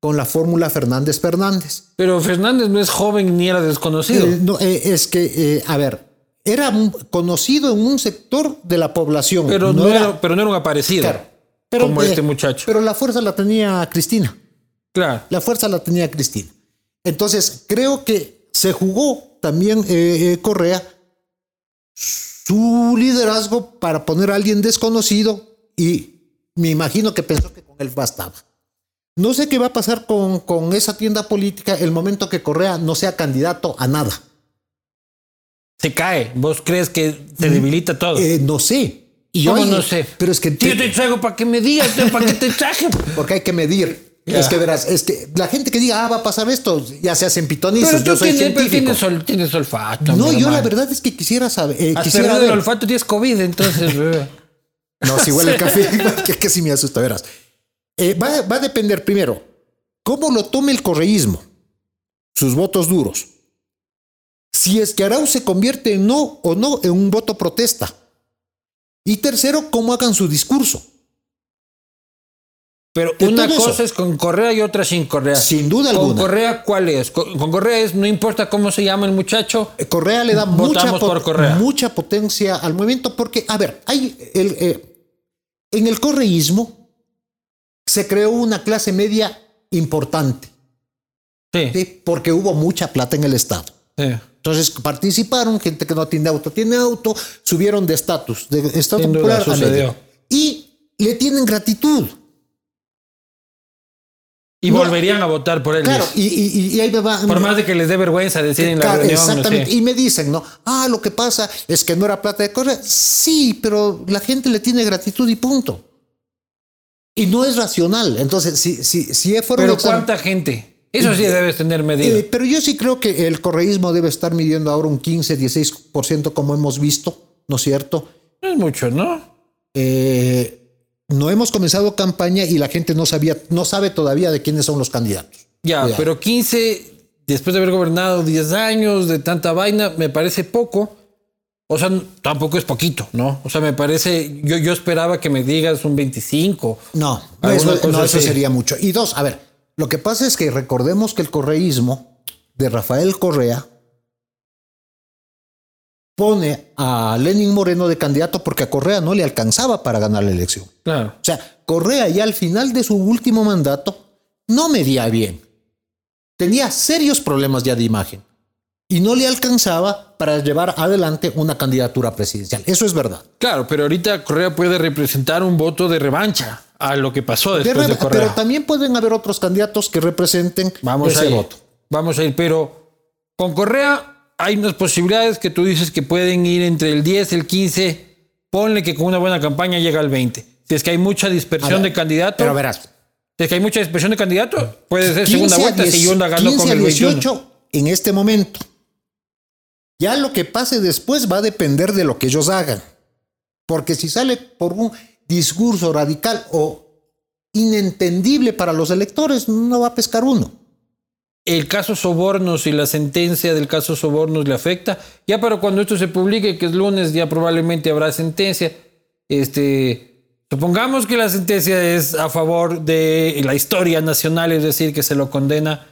con la fórmula Fernández Fernández. Pero Fernández no es joven ni era desconocido. Eh, no, eh, es que, eh, a ver, era conocido en un sector de la población. pero, no era, pero no era un aparecido. Claro. Pero, como eh, este muchacho. Pero la fuerza la tenía Cristina. Claro. La fuerza la tenía Cristina. Entonces, creo que se jugó también eh, eh, Correa su liderazgo para poner a alguien desconocido y me imagino que pensó que con él bastaba. No sé qué va a pasar con, con esa tienda política el momento que Correa no sea candidato a nada. Se cae. ¿Vos crees que se debilita todo? Eh, no sé. Y ¿Cómo oye, no sé? Pero es que Tío, te traigo para que me digas, para que te traje. porque hay que medir. Ya. Es que verás, es que la gente que diga, ah, va a pasar esto, ya se hacen pitonizos. Pero Yo soy tienes, científico. tienes, ol- tienes olfato. No, yo la verdad es que quisiera saber. eh, quisiera ver. el olfato, tienes COVID, entonces. No, si huele el café, que, que sí me asusta, verás. Eh, va, va a depender primero cómo lo tome el correísmo, sus votos duros. Si es que Arauz se convierte en no o no en un voto protesta. Y tercero, cómo hagan su discurso. Pero De una cosa eso. es con Correa y otra sin Correa. Sin duda ¿Con alguna. Correa cuál es? Con, con Correa es, no importa cómo se llama el muchacho. Eh, Correa le da mucha, por Correa. mucha potencia al movimiento porque, a ver, hay el, eh, en el correísmo se creó una clase media importante. Sí. ¿sí? porque hubo mucha plata en el Estado. sí. Entonces participaron, gente que no tiene auto, tiene auto, subieron de estatus, de estatus popular a medio. Y le tienen gratitud. Y No, volverían a votar por él. Claro, y, y- y ahí me va. Por más de que les dé vergüenza decir en la Claro, reunión. exactamente. Y me dicen, ¿no? Ah, lo que pasa es que no era plata de correr. Sí, pero la gente le tiene gratitud y punto. Y no es racional. Entonces, si, si, si fuera un Pero examen- ¿cuánta gente? Eso sí debes tener medida. Eh, pero yo sí creo que el correísmo debe estar midiendo ahora un 15, 16% como hemos visto, ¿no es cierto? no es mucho, ¿no? Eh, no hemos comenzado campaña y la gente no sabía, no sabe todavía de quiénes son los candidatos. Ya, Cuidado. pero 15, después de haber gobernado 10 años de tanta vaina, me parece poco. O sea, tampoco es poquito, ¿no? O sea, me parece, yo, yo esperaba que me digas un 25. No, eso, cosa no, eso sería mucho. Y dos, a ver, lo que pasa es que recordemos que el correísmo de Rafael Correa pone a Lenin Moreno de candidato porque a Correa no le alcanzaba para ganar la elección. Claro. O sea, Correa ya al final de su último mandato no medía bien. Tenía serios problemas ya de imagen y no le alcanzaba para llevar adelante una candidatura presidencial. Eso es verdad. Claro, pero ahorita Correa puede representar un voto de revancha a lo que pasó De después de, re- Correa. pero también pueden haber otros candidatos que representen Vamos ese a ir. voto. Vamos a ir, pero con Correa hay unas posibilidades que tú dices que pueden ir entre el 10, el 15. Ponle que con una buena campaña llega al 20. Si es que hay mucha dispersión ver, de candidatos, Pero verás, si es que hay mucha dispersión de candidatos, puede ser 15 segunda vuelta 10 si Yunda ganó 15 con el 21. 18 en este momento. Ya lo que pase después va a depender de lo que ellos hagan. Porque si sale por un discurso radical o inentendible para los electores, no va a pescar uno. El caso Sobornos y la sentencia del caso Sobornos le afecta. Ya para cuando esto se publique, que es lunes, ya probablemente habrá sentencia. Este, supongamos que la sentencia es a favor de la historia nacional, es decir, que se lo condena.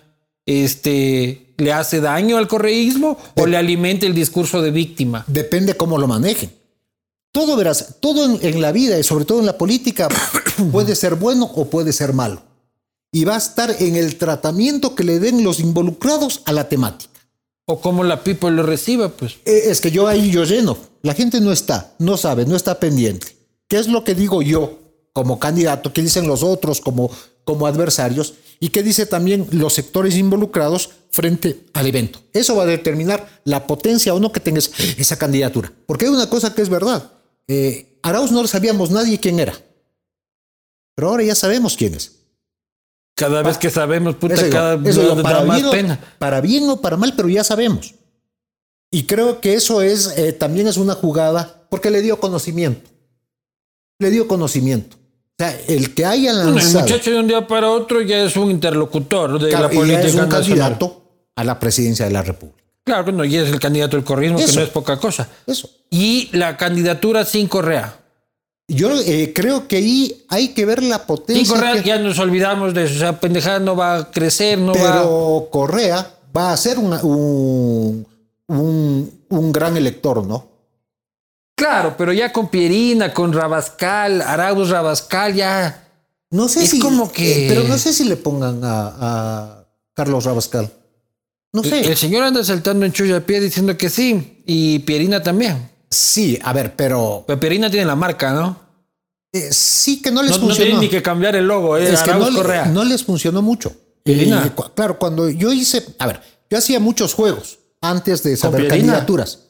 Este, ¿le hace daño al correísmo o le alimenta el discurso de víctima? Depende cómo lo manejen. Todo, verás, todo en, en la vida y sobre todo en la política puede ser bueno o puede ser malo. Y va a estar en el tratamiento que le den los involucrados a la temática. O cómo la people lo reciba, pues. Eh, Es que yo ahí yo lleno. La gente no está, no sabe, no está pendiente. ¿Qué es lo que digo yo como candidato? ¿Qué dicen los otros como, como adversarios? ¿Y qué dice también los sectores involucrados frente al evento? Eso va a determinar la potencia o no que tengas esa candidatura. Porque hay una cosa que es verdad. Eh, Arauz no sabíamos nadie quién era. Pero ahora ya sabemos quién es. Cada vez que sabemos, puta, Eso cada digo, da para, más bien o, pena. para bien o para mal, pero ya sabemos. Y creo que eso es eh, también es una jugada porque le dio conocimiento. Le dio conocimiento. O sea, el que haya Bueno, el lanzado muchacho de un día para otro ya es un interlocutor de claro, la y política es un nacional. candidato a la presidencia de la República. Claro no, y es el candidato del correísmo, que no es poca cosa. Eso. Y la candidatura sin Correa. Yo eh, creo que ahí hay que ver la potencia. Correa que- ya nos olvidamos de eso. O sea, pendejada no va a crecer, no va pero Correa va a ser una- un, un, un gran elector, ¿no? Claro, pero ya con Pierina, con Rabascal, Arauz Rabascal, ya. No sé Es si. como que- eh, pero no sé si le pongan a, a Carlos Rabascal. No sé. El señor anda saltando en chulla pie diciendo que sí. Y Pierina también. Sí, a ver, pero Pero Pierina tiene la marca, ¿no? eh, sí que no les No, no funcionó. tiene ni que cambiar el logo, ¿eh? es que no, Correa. no les funcionó mucho. Pierina. Eh, claro, cuando yo hice, a ver, yo hacía muchos juegos antes de saber candidaturas.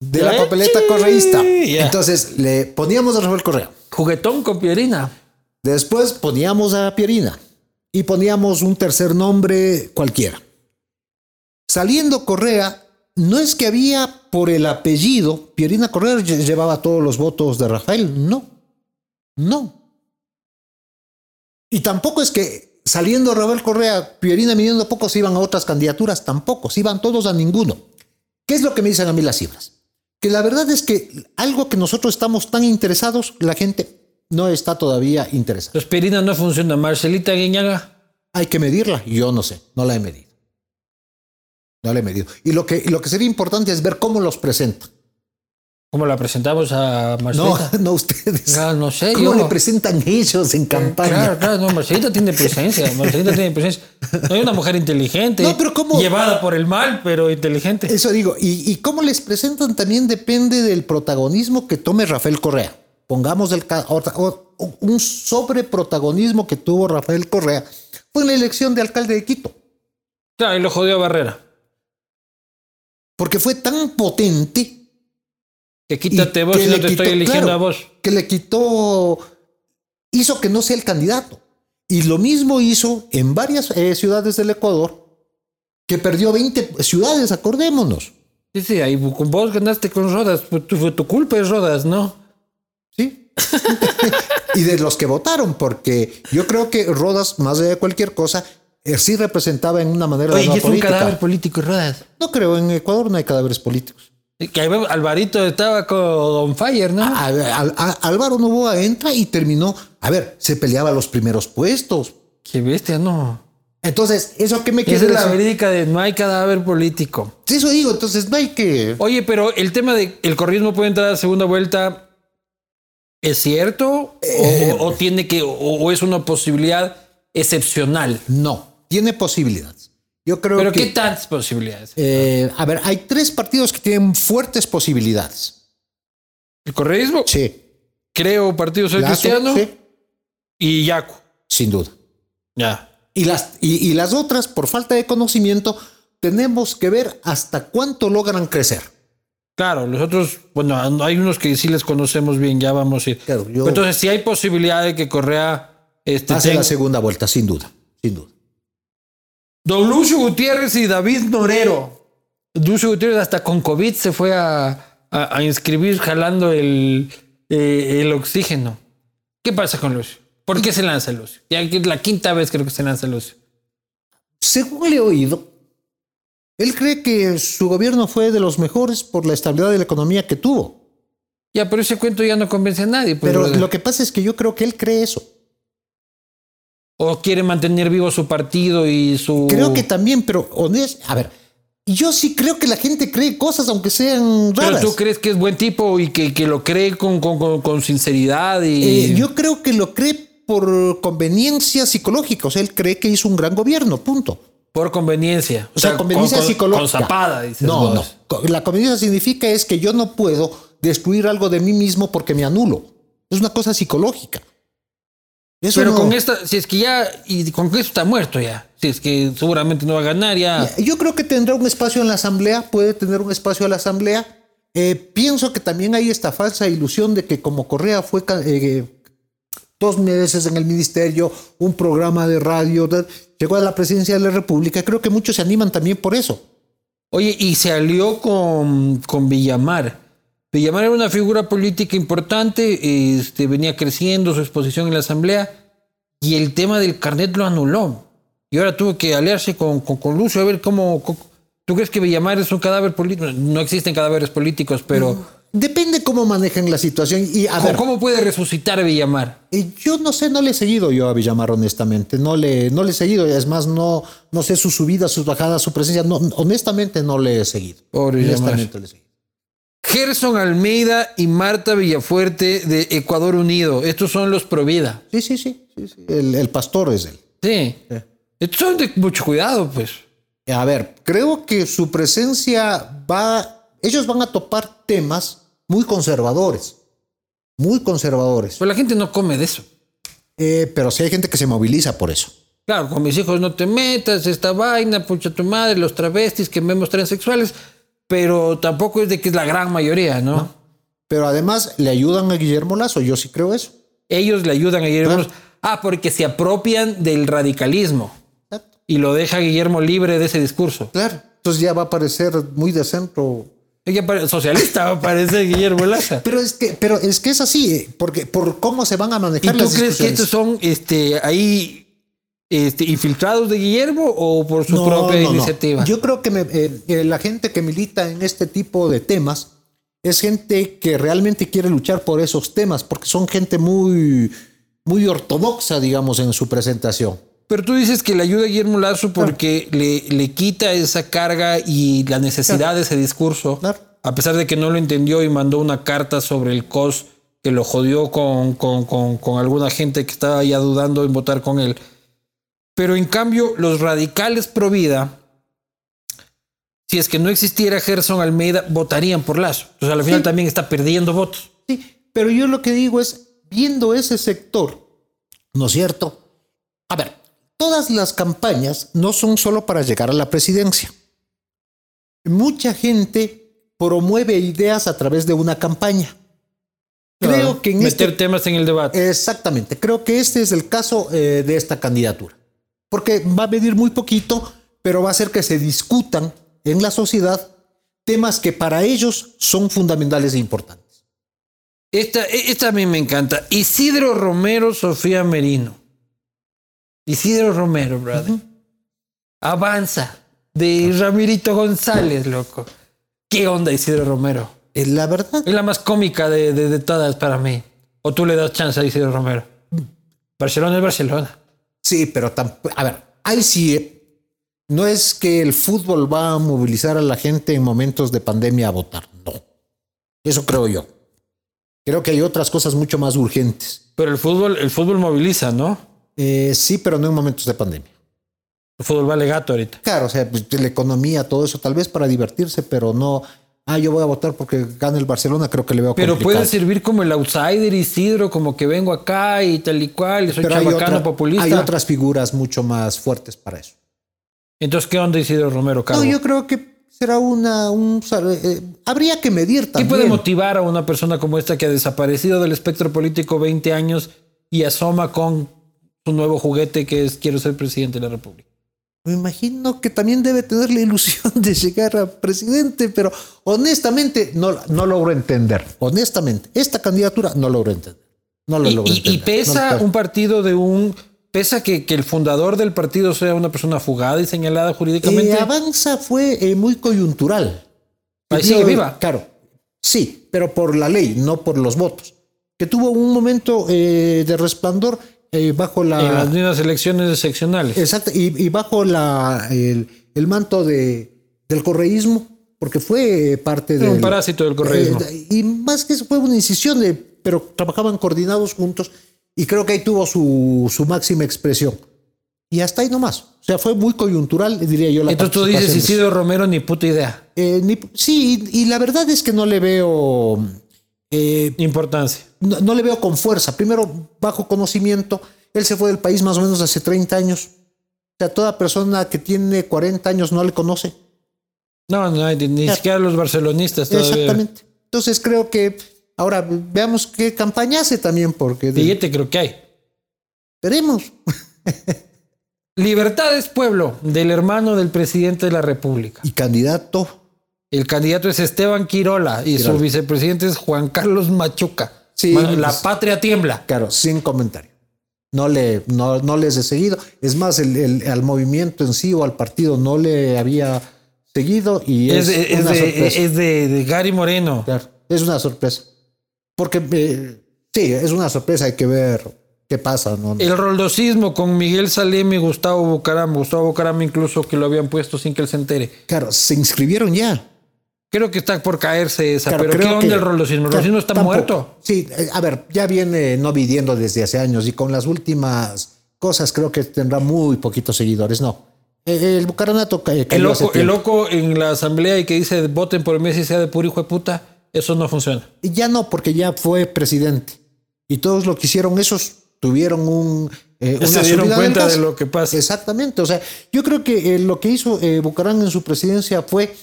De la ¡Eh, papeleta correísta. Entonces le poníamos a Rafael Correa. Juguetón con Pierina. Después poníamos a Pierina y poníamos un tercer nombre cualquiera. Saliendo Correa, no es que había por el apellido, Pierina Correa lle- llevaba todos los votos de Rafael, no, no. Y tampoco es que saliendo Rafael Correa, Pierina viniendo pocos iban a otras candidaturas, tampoco, se iban todos a ninguno. ¿Qué es lo que me dicen a mí las cifras? Que la verdad es que algo que nosotros estamos tan interesados, la gente no está todavía interesada. Los Pierina no funciona. Marcelita Guiñaga. Hay que medirla, yo no sé, no la he medido. No la he medido. Y lo que, y lo que sería importante es ver cómo los presenta. ¿Cómo la presentamos a No, Marcelita? no ustedes. Ah, no sé, ¿Cómo yo- le presentan ellos en campaña? Claro, claro, no, Marcelita tiene presencia. Marcelita tiene presencia. No hay una mujer inteligente. No, pero ¿cómo? Llevada por el mal, pero inteligente. Eso digo, y, y cómo les presentan también depende del protagonismo que tome Rafael Correa. Pongamos el, un sobreprotagonismo que tuvo Rafael Correa fue en la elección de alcalde de Quito, Claro, y lo jodió a Barrera. Porque fue tan potente Que quítate vos que si no te estoy eligiendo claro, a vos. que le quitó, hizo que no sea el candidato. Y lo mismo hizo en varias eh, ciudades del Ecuador, que perdió 20 ciudades, acordémonos. Sí, sí, ahí vos ganaste con Rodas. Fue tu, tu culpa es Rodas, ¿no? ¿Sí? y de los que votaron, porque yo creo que Rodas, más allá de cualquier cosa, sí representaba en una manera Oye, la y es un política. cadáver político, Rodas. No creo, en Ecuador no hay cadáveres políticos. Que Alvarito estaba con Don Fire, ¿no? Álvaro Novoa entra y terminó. A ver, se peleaba los primeros puestos. Qué bestia, no. Entonces, ¿eso qué me quiere decir? es la verídica de no hay cadáver político. Eso digo, entonces no hay que. Oye, pero el tema de el corrismo puede entrar a segunda vuelta, ¿es cierto? o, eh. tiene que, o, es una posibilidad excepcional? No, tiene posibilidades. Yo creo ¿Pero qué tantas posibilidades? Eh, a ver, hay tres partidos que tienen fuertes posibilidades. ¿El correísmo? Sí. Creo Partido Social Cristiano. Sí. Y Yacu. Sin duda. Ya. Y las, y, las otras, por falta de conocimiento, tenemos que ver hasta cuánto logran crecer. Claro, los otros, bueno, hay unos que sí les conocemos bien, ya vamos a ir. Entonces, si hay posibilidad de que Correa este, hace la segunda vuelta, sin duda, sin duda. Don Lucio Gutiérrez y David Norero. Lucio Gutiérrez hasta con COVID se fue a, a, inscribir jalando el, eh, el oxígeno. ¿Qué pasa con Lucio? ¿Por qué se lanza Lucio? Ya que es la quinta vez creo que se lanza Lucio. Según le he oído, él cree que su gobierno fue de los mejores por la estabilidad de la economía que tuvo. Ya, pero ese cuento ya no convence a nadie. Pues, pero lo que pasa es que yo creo que él cree eso. O quiere mantener vivo su partido y su. Creo que también, pero honesto. A ver, yo sí creo que la gente cree cosas, aunque sean raras. Pero tú crees que es buen tipo y que, que lo cree con, con, con sinceridad y. Eh, yo creo que lo cree por conveniencia psicológica. O sea, él cree que hizo un gran gobierno, punto. Por conveniencia. O, sea, conveniencia psicológica. Con zapada, dices No, no. La conveniencia significa es que yo no puedo destruir algo de mí mismo porque me anulo. Es una cosa psicológica. Pero con esta, si es que ya, y con esto está muerto ya, si es que seguramente no va a ganar ya. Yo creo que tendrá un espacio en la asamblea, puede tener un espacio en la asamblea. Eh, pienso que también hay esta falsa ilusión de que como Correa fue eh, dos meses en el ministerio, un programa de radio, llegó a la presidencia de la República. Creo que muchos se animan también por eso. Oye, y se alió con, con Villamar. Villamar era una figura política importante, este, venía creciendo su exposición en la Asamblea y el tema del carnet lo anuló. Y ahora tuvo que aliarse con, con, Lucio a ver cómo, ¿Tú crees que Villamar es un cadáver político? No existen cadáveres políticos, pero... Depende cómo manejen la situación. Y a ver, ¿Cómo puede resucitar a Villamar? Eh, yo no sé, no le he seguido yo a Villamar, honestamente. No le, no le he seguido. Es más, no, no sé sus subidas, sus bajadas, su presencia. No, honestamente, no le he seguido. honestamente le he seguido. Gerson Almeida y Marta Villafuerte de Ecuador Unido. Estos son los Provida. Sí, sí, sí. El, pastor es él. Sí. Estos son de mucho cuidado, pues. A ver, creo que su presencia va ellos van a topar temas muy conservadores, muy conservadores. Pues la gente no come de eso. Eh, pero sí hay gente que se moviliza por eso. Claro, con mis hijos no te metas, esta vaina, pucha tu madre, los travestis que vemos transexuales, pero tampoco es de que es la gran mayoría, ¿no? Pero además le ayudan a Guillermo Lazo, yo sí creo eso. Ellos le ayudan a Guillermo Lazo. Ah, porque se apropian del radicalismo. Y lo deja Guillermo libre de ese discurso. Claro. Entonces ya va a parecer muy de centro socialista parece Guillermo Laza. Pero es que, pero es que es así, eh, porque por cómo se van a manejar ¿Y tú crees que estos son este, ahí este, infiltrados de Guillermo o por su propia iniciativa? Yo creo que eh, eh, la gente que milita en este tipo de temas es gente que realmente quiere luchar por esos temas, porque son gente muy, muy ortodoxa, digamos, en su presentación. Pero tú dices que le ayuda a Guillermo Lazo porque le, le, quita esa carga y la necesidad de ese discurso. A pesar de que no lo entendió y mandó una carta sobre el COS que lo jodió con, con, con, con alguna gente que estaba ya dudando en votar con él. Pero en cambio, los radicales pro vida, si es que no existiera Gerson Almeida, votarían por Lazo. Entonces al final también está perdiendo votos. Sí, pero yo lo que digo es, viendo ese sector, ¿no es cierto? A ver, Todas las campañas no son solo para llegar a la presidencia. Mucha gente promueve ideas a través de una campaña. Creo que en meter este temas en el debate. Exactamente. Creo que este es el caso eh, de esta candidatura. Porque va a venir muy poquito, pero va a hacer que se discutan en la sociedad temas que para ellos son fundamentales e importantes. Esta, esta a mí me encanta. Isidro Romero, Sofía Merino. Isidro Romero, brother. Avanza. De Ramirito González, loco. ¿Qué onda Isidro Romero? Eh, la verdad, Es la más cómica de, de- de todas para mí. ¿O tú le das chance a Isidro Romero? Barcelona es Barcelona. Sí, pero tampoco. A ver, ahí sí. eh, No es que el fútbol va a movilizar a la gente en momentos de pandemia a votar. No. Eso creo yo. Creo que hay otras cosas mucho más urgentes. Pero el fútbol, el fútbol moviliza, ¿no? Eh, sí, pero no en momentos de pandemia. El fútbol vale gato ahorita. Claro, o sea, pues, la economía, todo eso, tal vez para divertirse, pero no. Ah, yo voy a votar porque gana el Barcelona, creo que le veo Pero complicado. puede servir como el outsider Isidro, como que vengo acá y tal y cual, y soy Pero hay, chabacano otra- populista. hay otras figuras mucho más fuertes para eso. Entonces, ¿qué onda Isidro Romero, Calvo? No, yo creo que será una. Un, eh, habría que medir ¿Qué también. puede motivar a una persona como esta que ha desaparecido del espectro político 20 años y asoma con su nuevo juguete que es quiero ser presidente de la República? Me imagino que también debe tener la ilusión de llegar a presidente, pero honestamente no, no logro entender. Honestamente, esta candidatura no logro entender. No lo Y, logro y- y entender. pesa No un partido de un... Pesa que, que el fundador del partido sea una persona fugada y señalada jurídicamente. Eh, Avanza fue eh, muy coyuntural. Ahí Y sigue viva. Claro, sí, pero por la ley, no por los votos. Que tuvo un momento eh, de resplandor eh, bajo la. en las mismas elecciones seccionales. Exacto, y, y bajo la, el, el manto de, del correísmo, porque fue parte de. un parásito del correísmo. y más que eso fue una incisión, de, pero trabajaban coordinados juntos y creo que ahí tuvo su, su máxima expresión. Y hasta ahí nomás. O sea, fue muy coyuntural, diría yo. La Entonces tú dices Isidro Romero ni puta idea. Eh, ni- sí, y, y la verdad es que no le veo. Eh, Importancia. no, no le veo con fuerza. Primero, bajo conocimiento. Él se fue del país más o menos hace 30 años. O sea, toda persona que tiene 40 años no le conoce. No, no, ni, siquiera los barcelonistas todavía. Exactamente. Entonces creo que ahora veamos qué campaña hace también, porque Billete creo que hay. veremos. Libertades Pueblo, del hermano del presidente de la República. Y candidato, El candidato es Esteban Quirola y su vicepresidente es Juan Carlos Machuca. Sí, la pues- patria tiembla. claro, sin comentario. No, le, no, no les he seguido. Es más, el, el- al movimiento en sí o al partido no le había seguido y Es, es, de, es una de- sorpresa. es de- de Gary Moreno. Claro, es una sorpresa. Porque eh, sí, es una sorpresa, hay que ver qué pasa. ¿no? El roldosismo con Miguel Salem y Gustavo Bucaram. Gustavo Bucaram incluso que lo habían puesto sin que él se entere. Claro, se inscribieron ya. Creo que está por caerse esa, Claro, pero ¿qué onda el roldosismo? El Claro, roldosismo está tampoco. muerto. Sí, eh, a ver, ya viene no viviendo desde hace años y con las últimas cosas creo que tendrá muy poquitos seguidores. No. Eh, El Bucaranato ca- El cayó hace loco, el loco en la asamblea y que dice voten por Messi sea de puro hijo de puta, eso no funciona. Y Ya no, porque ya fue presidente. Y todos lo que hicieron esos tuvieron un, eh, Se dieron cuenta de lo que pasa. Exactamente. O sea, yo creo que eh, lo que hizo eh, Bucarán en su presidencia fue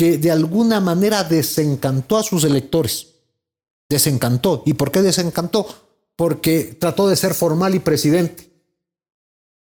que de alguna manera desencantó a sus electores. Desencantó. ¿Y por qué desencantó? Porque trató de ser formal y presidente.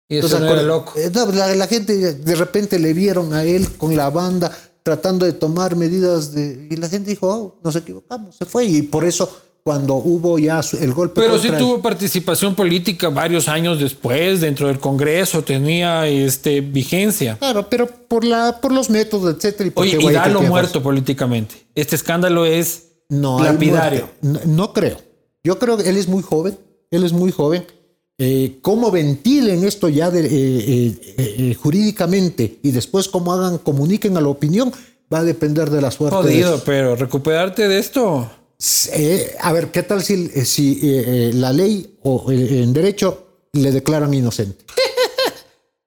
Y eso Entonces, no era acuer- loco. eh, la gente de repente le vieron a él con la banda tratando de tomar medidas de, y la gente dijo, oh, nos equivocamos, se fue. Y por eso cuando hubo ya el golpe Pero sí contra- tuvo participación política varios años después dentro del Congreso, tenía este, vigencia. Claro, pero por la por los métodos, etcétera. Y Oye, y tiene muerto políticamente. Este escándalo es No, lapidario. No, no creo. Yo creo que él es muy joven. Él es muy joven. Eh, cómo ventilen esto ya de, eh, eh, eh, jurídicamente y después cómo hagan, comuniquen a la opinión, va a depender de la suerte. de Jodido, esos. pero recuperarte de esto. Eh, a ver, ¿qué tal si, eh, si eh, la ley o en derecho le declaran inocente?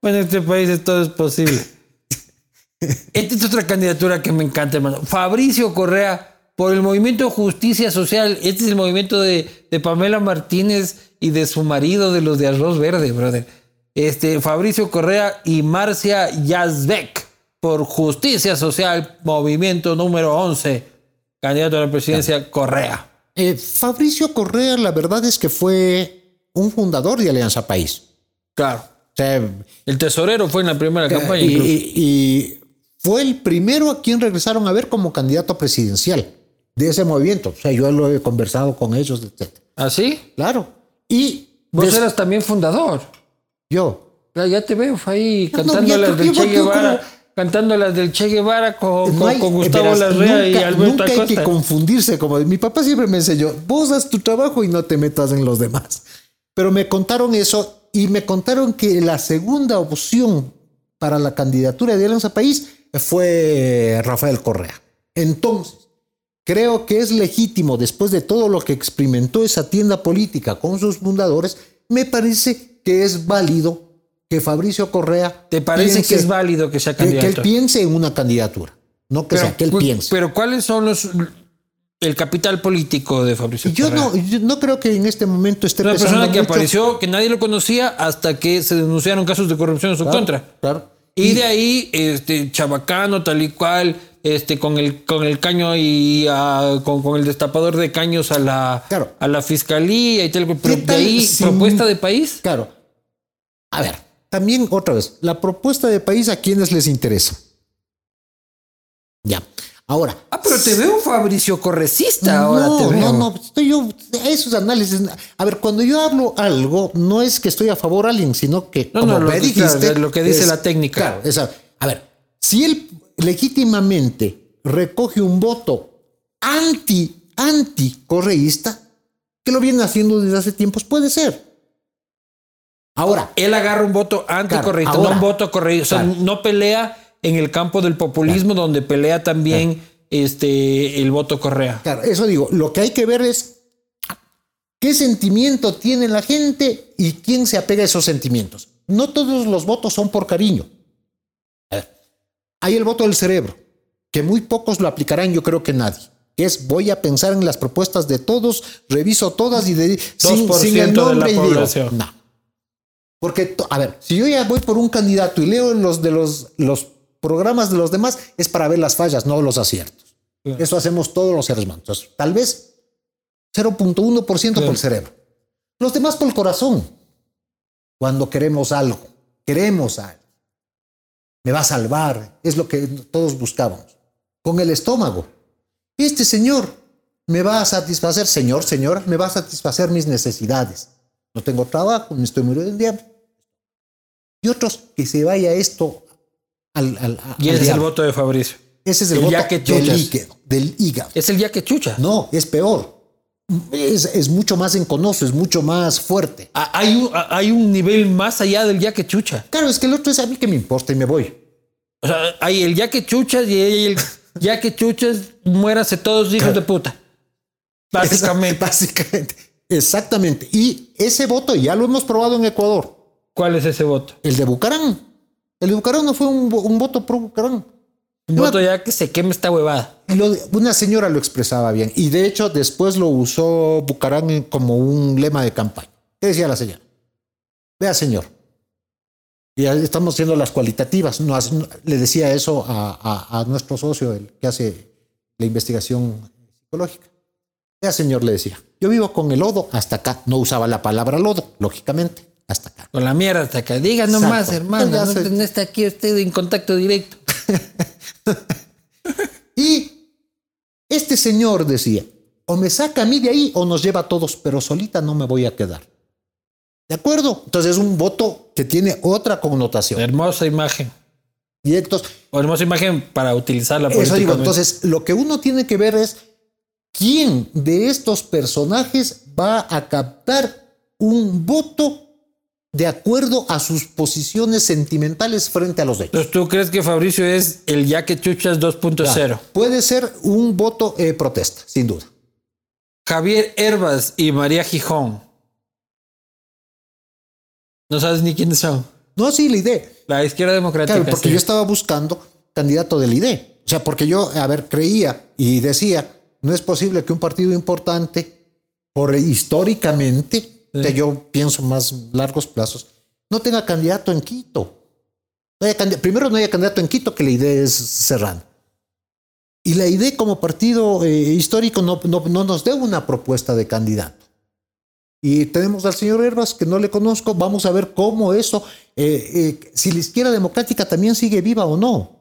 Bueno, en este país todo es posible. Esta es otra candidatura que me encanta, hermano. Fabricio Correa, por el movimiento Justicia Social. Este es el movimiento de, de Pamela Martínez y de su marido, de los de Arroz Verde, brother. Este, Fabricio Correa y Marcia Yazbek, por Justicia Social, movimiento número 11. Candidato a la presidencia, Correa. Eh, Fabricio Correa, la verdad es que fue un fundador de Alianza País. Claro. O sea, El tesorero fue en la primera campaña. y, y- fue el primero a quien regresaron a ver como candidato presidencial de ese movimiento. O sea, yo lo he conversado con ellos, etc. ¿Así? Claro. Y Vos des- eras también fundador. yo. Ya, te veo ahí No, cantando ya las del Che Guevara. como- cantando las del Che Guevara con, No hay- con Gustavo Larrea y Alberto Nunca hay Acosta. que confundirse, como mi papá siempre me enseñó, vos haz tu trabajo y no te metas en los demás. Pero me contaron eso y me contaron que la segunda opción para la candidatura de Alianza País fue Rafael Correa. Entonces, creo que es legítimo, después de todo lo que experimentó esa tienda política con sus fundadores, me parece que es válido que Fabricio Correa... ¿Te parece piense- que es válido que sea que, que él candidato? piense en una candidatura, no que sea, que él piense. pero ¿cuáles son los el capital político de Fabricio Yo Correa? no, yo no creo que en este momento esté Una persona que mucho. apareció, que nadie lo conocía hasta que se denunciaron casos de corrupción en su Claro, contra. Claro. Y de ahí, este, chabacano, tal y cual, este, con el, con el caño y ah, con, con el destapador de caños a la, Claro. a la fiscalía y tal. Pero de ahí, propuesta de país. Claro. A ver, también otra vez, la propuesta de país a quienes les interesa. Ya. Ahora. Ah, pero te veo Fabricio Correcista ahora. no, te veo. no, no, estoy yo, esos análisis. A ver, cuando yo hablo algo, no es que estoy a favor de alguien, sino que, No, como no, lo que- dijiste, claro, lo que dice la técnica. Claro, esa- a ver, si él legítimamente recoge un voto anti, anti correísta, que lo viene haciendo desde hace tiempos, puede ser. Ahora, Él agarra un voto anticorreísta, Claro, no un voto correísta. O sea, no pelea en el campo del populismo, donde pelea también este, el voto Correa. Claro, eso digo, lo que hay que ver es qué sentimiento tiene la gente y quién se apega a esos sentimientos. No todos los votos son por cariño. Hay el voto del cerebro, que muy pocos lo aplicarán, yo creo que nadie. Que es voy a pensar en las propuestas de todos, reviso todas y de, sin, 2% sin el de la nombre y digo, no. Porque, a ver, si yo ya voy por un candidato y leo los de los, los programas de los demás, es para ver las fallas, no los aciertos. Claro. Eso hacemos todos los seres humanos. Entonces, tal vez 0.1% por Claro. el cerebro. Los demás por el corazón. Cuando queremos algo, queremos algo. Me va a salvar, es lo que todos buscábamos. Con el estómago. Este señor me va a satisfacer, señor, señora, me va a satisfacer mis necesidades. No tengo trabajo, me estoy muriendo de hambre. Y otros, que se vaya esto al, Y al ese es el voto de Fabricio. Ese es el, el voto que del hígado, del hígado. Es el ya que chucha. No, es peor. Es, es mucho más enconoso, es mucho más fuerte. Ah, Hay un, ah, hay un nivel más allá del ya que chucha. Claro, es que el otro es a mí que me importa y me voy. O sea, hay el ya que chuchas y el ya que chuchas, muéranse todos hijos de puta. Básicamente. Básicamente. Exactamente. Y ese voto ya lo hemos probado en Ecuador. ¿Cuál es ese voto? El de Bucarán. El de Bucarán no fue un, vo- un voto pro Bucarán. Un voto ya que se queme esta huevada. Lo- una señora lo expresaba bien. Y de hecho, después lo usó Bucarán como un lema de campaña. ¿Qué decía la señora? Vea, señor. Y ahí estamos haciendo las cualitativas. No, hace- no- le decía eso a, a- a nuestro socio, el que hace la investigación psicológica. Vea, señor, le decía. Yo vivo con el lodo hasta acá. No usaba la palabra lodo, lógicamente. Hasta acá. Con la mierda hasta acá. Diga nomás, hermano. No, se- no está aquí usted en contacto directo. Y este señor decía, o me saca a mí de ahí o nos lleva a todos, pero solita no me voy a quedar. ¿De acuerdo? Entonces es un voto que tiene otra connotación. Hermosa imagen. Entonces, O hermosa imagen para utilizarla eso digo, entonces lo que uno tiene que ver es quién de estos personajes va a captar un voto de acuerdo a sus posiciones sentimentales frente a los de. Entonces, ¿tú crees que Fabricio es el ya que chuchas 2.0? Puede ser un voto eh, protesta, sin duda. Javier Herbas y María Gijón. No sabes ni quiénes son. No, sí, la idea. La izquierda democrática. Claro, porque sí. yo estaba buscando candidato del ID. O sea, porque yo, a ver, creía y decía, no es posible que un partido importante, por históricamente, yo pienso más largos plazos, no tenga candidato en Quito. No haya candi- primero no haya candidato en Quito, que la idea es Serrano. Y la idea como partido eh, histórico no, no, no nos dé una propuesta de candidato. Y tenemos al señor Herbas, que no le conozco. Vamos a ver cómo eso, eh, eh, si la izquierda democrática también sigue viva o no.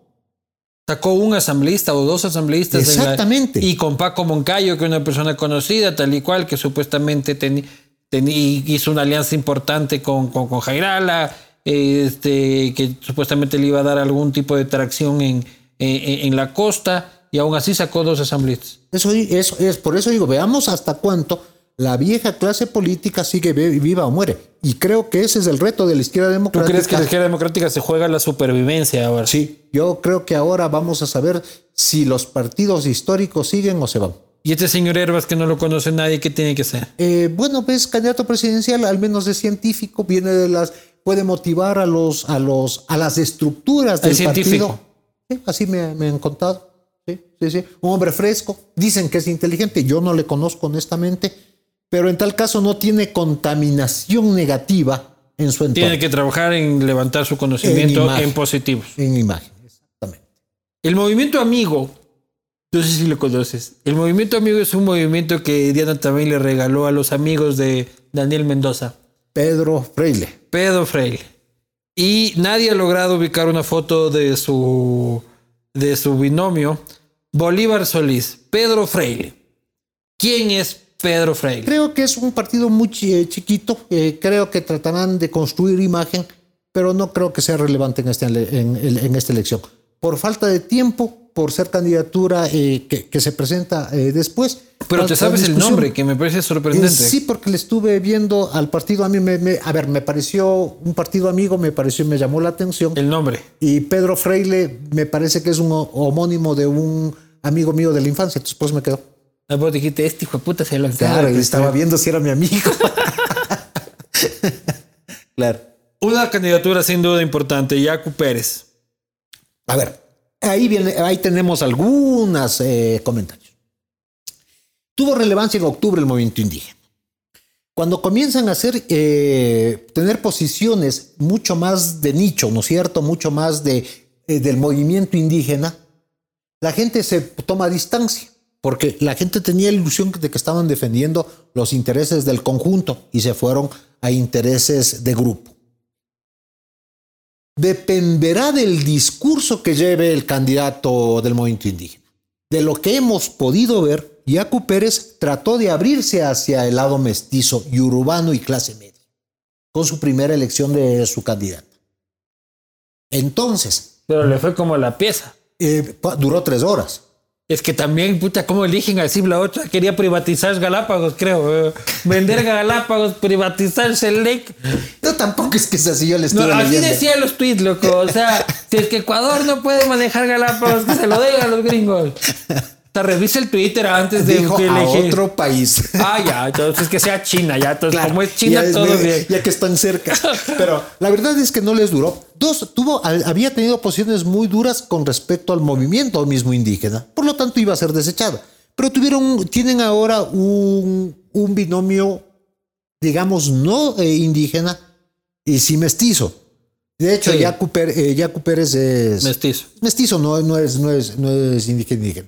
Sacó un asambleísta o dos asambleístas. en la- Exactamente. y con Paco Moncayo, que es una persona conocida, tal y cual, que supuestamente teni- teni- hizo una alianza importante con, con, con Jairala. este, que supuestamente le iba a dar algún tipo de tracción en, en, en la costa, y aún así sacó dos asambleístas. Eso, eso es por eso digo, veamos hasta cuánto la vieja clase política sigue viva o muere. Y creo que ese es el reto de la izquierda democrática. ¿Tú crees que la izquierda democrática se juega la supervivencia ahora? Sí, yo creo que ahora vamos a saber si los partidos históricos siguen o se van. ¿Y este señor Herbas que no lo conoce nadie, qué tiene que ser? Eh, bueno, pues candidato presidencial, al menos de científico, viene de las, puede motivar a los, a los, a las estructuras del partido. así me, me han contado. Sí, sí, sí. Un hombre fresco. Dicen que es inteligente. Yo no le conozco honestamente pero en tal caso no tiene contaminación negativa en su entorno. Tiene que trabajar en levantar su conocimiento en, positivos. En imagen, exactamente. El movimiento amigo, no sé si lo conoces. El movimiento amigo es un movimiento que Diana también le regaló a los amigos de Daniel Mendoza. Pedro Freile. Pedro Freile. Y nadie ha logrado ubicar una foto de su, de su binomio, Bolívar Solís, Pedro Freile. ¿Quién es Pedro Freire. Creo que es un partido muy eh, chiquito, eh, creo que tratarán de construir imagen, pero no creo que sea relevante en, este, en, esta elección. Por falta de tiempo, por ser candidatura eh, que, se presenta después. Pero te sabes el nombre, que me parece sorprendente. sí, porque le estuve viendo al partido, a mí me, a ver, me pareció un partido amigo, me pareció, me llamó la atención. El nombre. Y Pedro Freile me parece que es un homónimo de un amigo mío de la infancia, entonces pues me quedó. Ah, vos dijiste, este hijo de puta se lo Claro, y estaba viendo si era mi amigo. claro. Una candidatura sin duda importante, Yacu Pérez. A ver, ahí, viene, ahí tenemos algunos eh, comentarios. Tuvo relevancia en octubre el movimiento indígena. Cuando comienzan a eh, tener posiciones mucho más de nicho, ¿no es cierto? Mucho más de, eh, del movimiento indígena, la gente se toma distancia porque la gente tenía la ilusión de que estaban defendiendo los intereses del conjunto y se fueron a intereses de grupo. Dependerá del discurso que lleve el candidato del movimiento indígena. De lo que hemos podido ver, Yacu Pérez trató de abrirse hacia el lado mestizo y urbano y clase media, con su primera elección de su candidata. Entonces. Pero le fue como la pieza. Eh, duró tres horas. Es que también, puta, ¿cómo eligen así la otra? Quería privatizar Galápagos, creo. Eh. Vender Galápagos, privatizar Select. No, tampoco es que es así, yo les estuve no, Así decían los tweets, loco. O sea, si es que Ecuador no puede manejar Galápagos, que se lo den a los gringos revisa el Twitter antes de Dijo que a otro país. Ah, ya, entonces que sea China, ya. Entonces, como es China, todo bien. Ya que están cerca. Pero la verdad es que no les duró. Dos, tuvo, había tenido posiciones muy duras con respecto al movimiento mismo indígena. Por lo tanto, iba a ser desechada. Pero tuvieron, tienen ahora un, un binomio, digamos, no eh, indígena y sí mestizo. De hecho, ya Yacu, eh, Pérez es mestizo. Mestizo, no, no, es, no, es, no es indígena.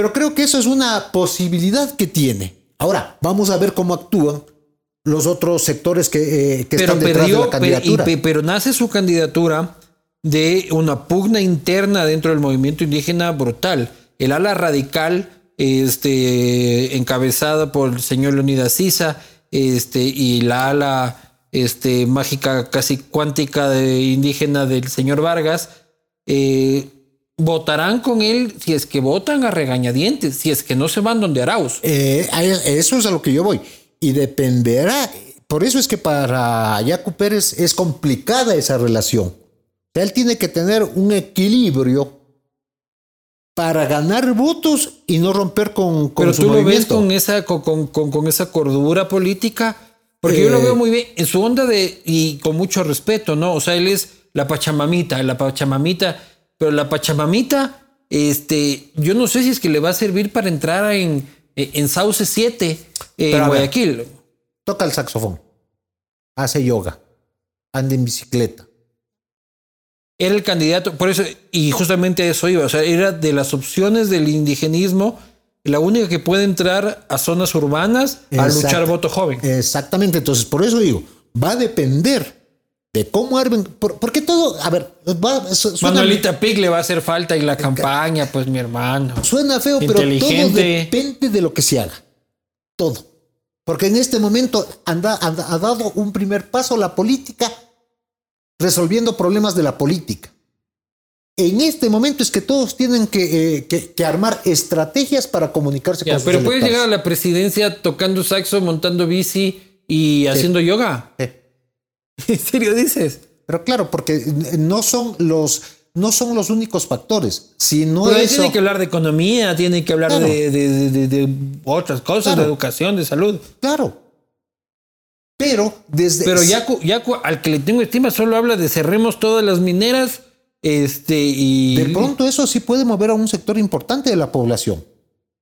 Pero creo que eso es una posibilidad que tiene. Ahora, vamos a ver cómo actúan los otros sectores que, eh, están detrás de la candidatura. Pero, nace su candidatura de una pugna interna dentro del movimiento indígena brutal. El ala radical, este, encabezada por el señor Leonidas Sisa, este, y la ala este, mágica casi cuántica de indígena del señor Vargas, eh, votarán con él si es que votan a regañadientes, si es que no se van donde Arauz. Eh, eso es a lo que yo voy. Y dependerá. Por eso es que para Yacu Pérez es complicada esa relación. Él tiene que tener un equilibrio para ganar votos y no romper con, con Pero tú lo ves con esa, con, con, esa cordura política, porque yo lo veo eh, muy bien en su onda de, y con mucho respeto, ¿no? O sea, él es la pachamamita, la pachamamita pero la Pachamamita, este, yo no sé si es que le va a servir para entrar en, en Sauce 7 en Guayaquil. toca el saxofón, hace yoga, anda en bicicleta. Era el candidato, por eso, y justamente eso iba, o sea, era de las opciones del indigenismo la única que puede entrar a zonas urbanas a luchar voto joven. Exactamente, entonces por eso digo, va a depender de cómo armen, porque todo, a ver, Manuelita Pig le va a hacer falta en la campaña, pues mi hermano. Suena feo, pero todo depende de lo que se haga. Todo. Porque en este momento anda, ha dado un primer paso la política resolviendo problemas de la política. En este momento es que todos tienen que, eh, que- que armar estrategias para comunicarse Ya, con sus pero puedes electores. llegar a la presidencia tocando saxo, montando bici y haciendo yoga. ¿En serio dices? Pero claro, porque no son los, no son los únicos factores, sino Pero ahí eso. tiene que hablar de economía, tiene que hablar Claro. de, de- de- de- de otras cosas, Claro. de educación, de salud. Claro. Pero desde. Pero Yacu, Yacu, al que le tengo estima, solo habla de cerremos todas las mineras este, y... De pronto eso sí puede mover a un sector importante de la población.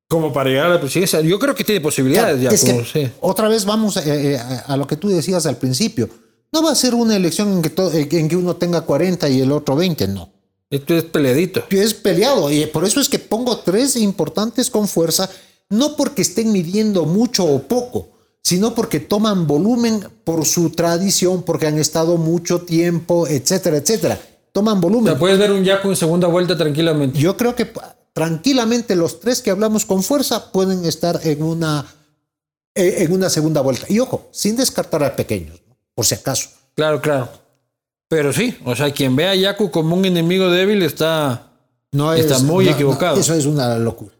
Como para llegar a la presidencia. Yo creo que tiene posibilidades, Claro, es Yacu, que sí. otra vez vamos eh, eh, a, a lo que tú decías al principio. No va a ser una elección en que, eh, en que uno tenga 40 y el otro 20, no. Esto es peleadito. Es peleado y por eso es que pongo tres importantes con fuerza, no porque estén midiendo mucho o poco, sino porque toman volumen por su tradición, porque han estado mucho tiempo, etcétera, etcétera. Toman volumen. sea, puedes ver un Yacu en segunda vuelta tranquilamente. Yo creo que tranquilamente los tres que hablamos con fuerza pueden estar en una, eh, en una segunda vuelta. Y ojo, sin descartar a pequeños. Por si acaso. Claro, claro. Pero sí, o sea, quien ve a Yacu como un enemigo débil está... No Está es- muy no, equivocado. no, eso es una locura.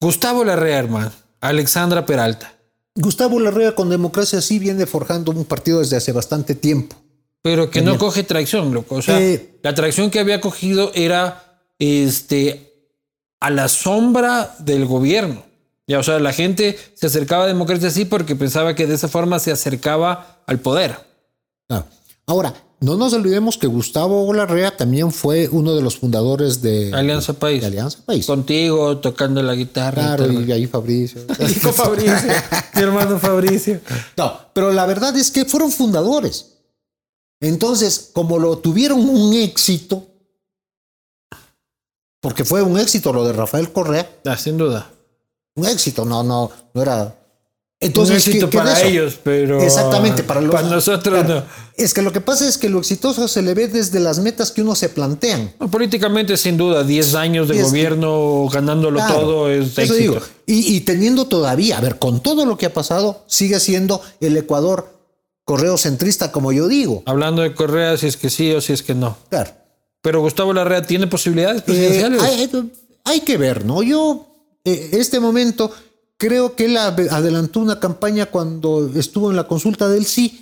Gustavo Larrea, hermano. Alexandra Peralta. Gustavo Larrea con democracia sí viene forjando un partido desde hace bastante tiempo. Pero que no coge tracción, loco. O sea, Eh, la tracción que había cogido era este a la sombra del gobierno. Ya, o sea, la gente se acercaba a democracia así porque pensaba que de esa forma se acercaba al poder. Ah, Ahora, no nos olvidemos que Gustavo Larrea también fue uno de los fundadores de Alianza País. de Alianza País. Contigo, tocando la guitarra. Claro, y y ahí Fabricio. Y con Fabricio, mi hermano Fabricio. No, pero la verdad es que fueron fundadores. Entonces, como lo tuvieron un éxito, porque fue un éxito lo de Rafael Correa, Ah, sin duda. Un éxito, no, no, no era. Un Entonces, éxito ¿qué- qué de para ellos, pero. Exactamente, para, los, nosotros claro. no. Es que lo que pasa es que lo exitoso se le ve desde las metas que uno se plantean. No, Políticamente, sin duda, 10 años de gobierno ganándolo Claro, todo es eso éxito. digo. Y, y teniendo todavía, a ver, con todo lo que ha pasado, sigue siendo el Ecuador correo centrista, como yo digo. Hablando de Correa, si es que sí o si es que no. Claro. Pero Gustavo Larrea tiene posibilidades Eh, presidenciales. hay, hay que ver, ¿no? Yo, este momento, creo que él ade- adelantó una campaña cuando estuvo en la consulta del sí.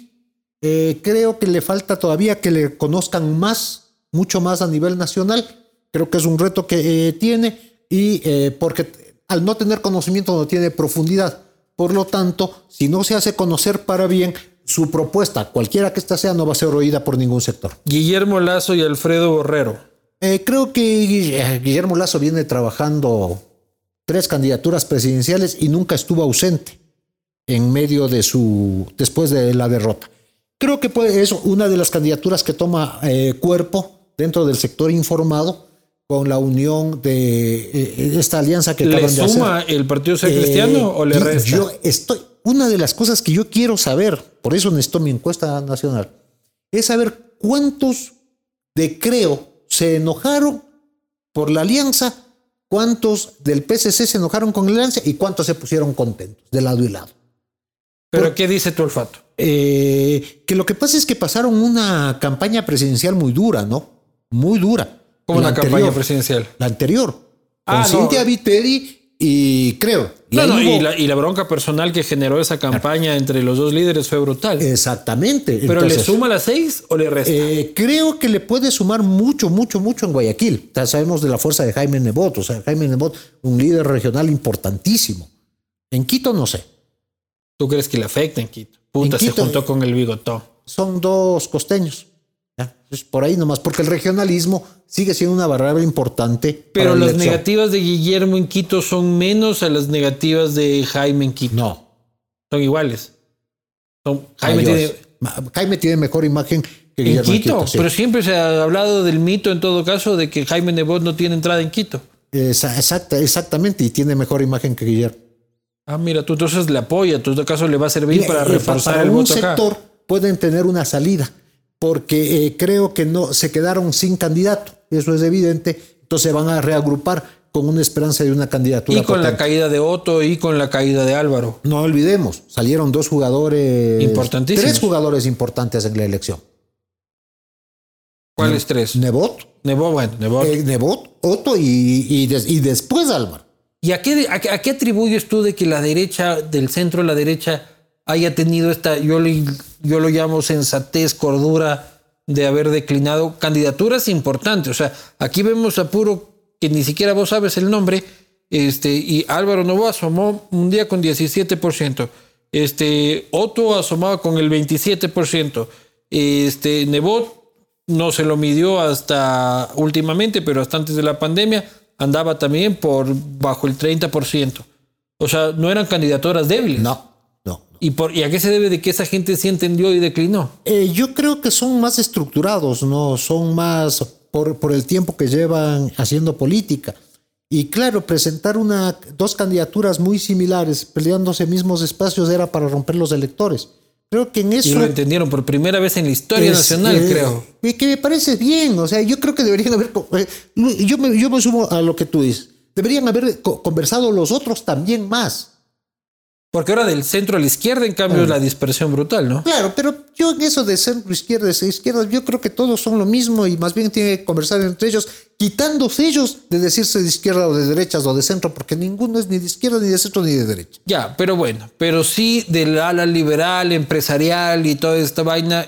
Eh, creo que le falta todavía que le conozcan más, mucho más a nivel nacional. Creo que es un reto que eh, tiene y eh, porque al no tener conocimiento no tiene profundidad. Por lo tanto, si no se hace conocer para bien, su propuesta, cualquiera que ésta sea, no va a ser oída por ningún sector. Guillermo Lazo y Alfredo Borrero. Eh, creo que eh, Guillermo Lazo viene trabajando tres candidaturas presidenciales y nunca estuvo ausente en medio de su después de la derrota. Creo que puede, es una de las candidaturas que toma eh, cuerpo dentro del sector informado con la unión de eh, esta alianza que ¿Le acaban de hacer. suma el Partido Social Eh, Cristiano o le resta? Yo estoy, una de las cosas que yo quiero saber, por eso necesito mi encuesta nacional, es saber cuántos de Creo se enojaron por la alianza, cuántos del PSC se enojaron con la alianza y cuántos se pusieron contentos de lado y lado. ¿Pero qué dice tu olfato? Eh, que lo que pasa es que pasaron una campaña presidencial muy dura, ¿no? Muy dura. Como La una campaña anterior. presidencial. La anterior. Con Ah, no. Cintia Viteri y creo. Y No, y, la, y la bronca personal que generó esa campaña entre los dos líderes fue brutal. Exactamente. ¿Pero le suma las seis o le resta? eh, creo que le puede sumar mucho, mucho, mucho en Guayaquil. Ya sabemos de la fuerza de Jaime Nebot. O sea, Jaime Nebot, un líder regional importantísimo. En Quito no sé. ¿Tú crees que le afecta en Quito? Puta, En se Quito- juntó con el bigotón. Son dos costeños. ¿Ya? Es por ahí nomás, porque el regionalismo sigue siendo una variable importante. Pero las elección. negativas de Guillermo en Quito son menos a las negativas de Jaime en Quito. No. Son iguales. Son, Jaime tiene, Jaime tiene mejor imagen que en Guillermo Quito, sí. pero siempre se ha hablado del mito en todo caso de que Jaime Nebot no tiene entrada en Quito. Exacta- exactamente, y tiene mejor imagen que Guillermo. Ah, mira, tú entonces le apoya, tú en todo caso le va a servir Mira, para eh, reforzar para el un voto acá. sector pueden tener una salida, porque eh, creo que no se quedaron sin candidato, eso es evidente, entonces se van a reagrupar con una esperanza de una candidatura. Y con la caída de Otto y con la caída de Álvaro. No olvidemos, salieron dos jugadores, Importantísimos. tres jugadores importantes en la elección. ¿Cuáles tres? Nebot. Nebot, bueno, Nebot. Eh, Nebot, Otto y, y, des- y después Álvaro. ¿Y a qué, a, qué- a qué atribuyes tú de que la derecha, del centro la derecha, haya tenido esta, yo, le- yo lo llamo sensatez, cordura, de haber declinado candidaturas importantes? O sea, aquí vemos a puro, que ni siquiera vos sabes el nombre, este, y Álvaro Novoa asomó un día con 17%. Este, Otto asomaba con el 27%. Este, Nebot no se lo midió hasta últimamente, pero hasta antes de la pandemia andaba también por bajo el 30%. O sea, no eran candidaturas débiles. No. ¿Y, por, ¿Y a qué se debe de que esa gente sí entendió y declinó? Eh, yo creo que son más estructurados, ¿no? Son más por, por el tiempo que llevan haciendo política. Y claro, presentar una, dos candidaturas muy similares, peleándose mismos espacios, era para romper los electores. Creo que en Y eso... lo entendieron por primera vez en la historia es, nacional, eh, creo. y Que me parece bien, o sea, yo creo que deberían haber... eh, Yo me, yo me sumo a lo que tú dices. Deberían haber co- conversado los otros también más. Porque ahora del centro a la izquierda, en cambio, es la dispersión brutal, ¿no? Claro, pero yo en eso de centro izquierda y izquierda, yo creo que todos son lo mismo y más bien tienen que conversar entre ellos, quitándose ellos de decirse de izquierda o de derechas o de centro, porque ninguno es ni de izquierda, ni de centro, ni de derecha. Ya, pero bueno, pero sí del ala liberal, empresarial y toda esta vaina,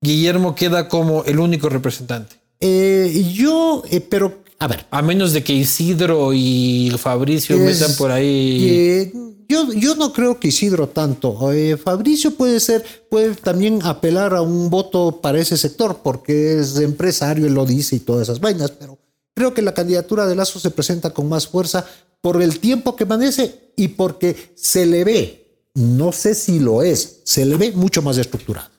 Guillermo queda como el único representante. Eh, yo, eh, pero, a ver, A menos de que Isidro y Fabricio Es- metan por ahí. eh, yo, yo no creo que Isidro tanto. Eh, Fabricio puede ser, puede también apelar a un voto para ese sector, porque es empresario, él lo dice y todas esas vainas, pero creo que la candidatura de Lazo se presenta con más fuerza por el tiempo que amanece y porque se le ve, no sé si lo es, se le ve mucho más estructurado.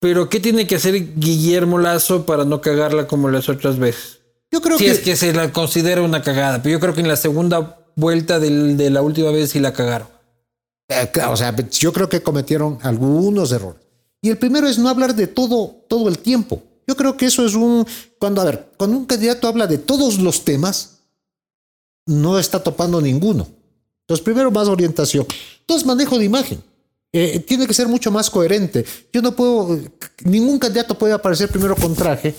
Pero ¿qué tiene que hacer Guillermo Lazo para no cagarla como las otras veces? Yo creo Si que, es que se la considera una cagada, pero yo creo que en la segunda vuelta del- de la última vez sí la cagaron. eh, o sea, yo creo que cometieron algunos errores. Y el primero es no hablar de todo todo el tiempo. Yo creo que eso es un cuando a ver, cuando un candidato habla de todos los temas no está topando ninguno. Entonces, primero más orientación. Entonces, manejo de imagen. Eh, tiene que ser mucho más coherente. Yo no puedo, ningún candidato puede aparecer primero con traje.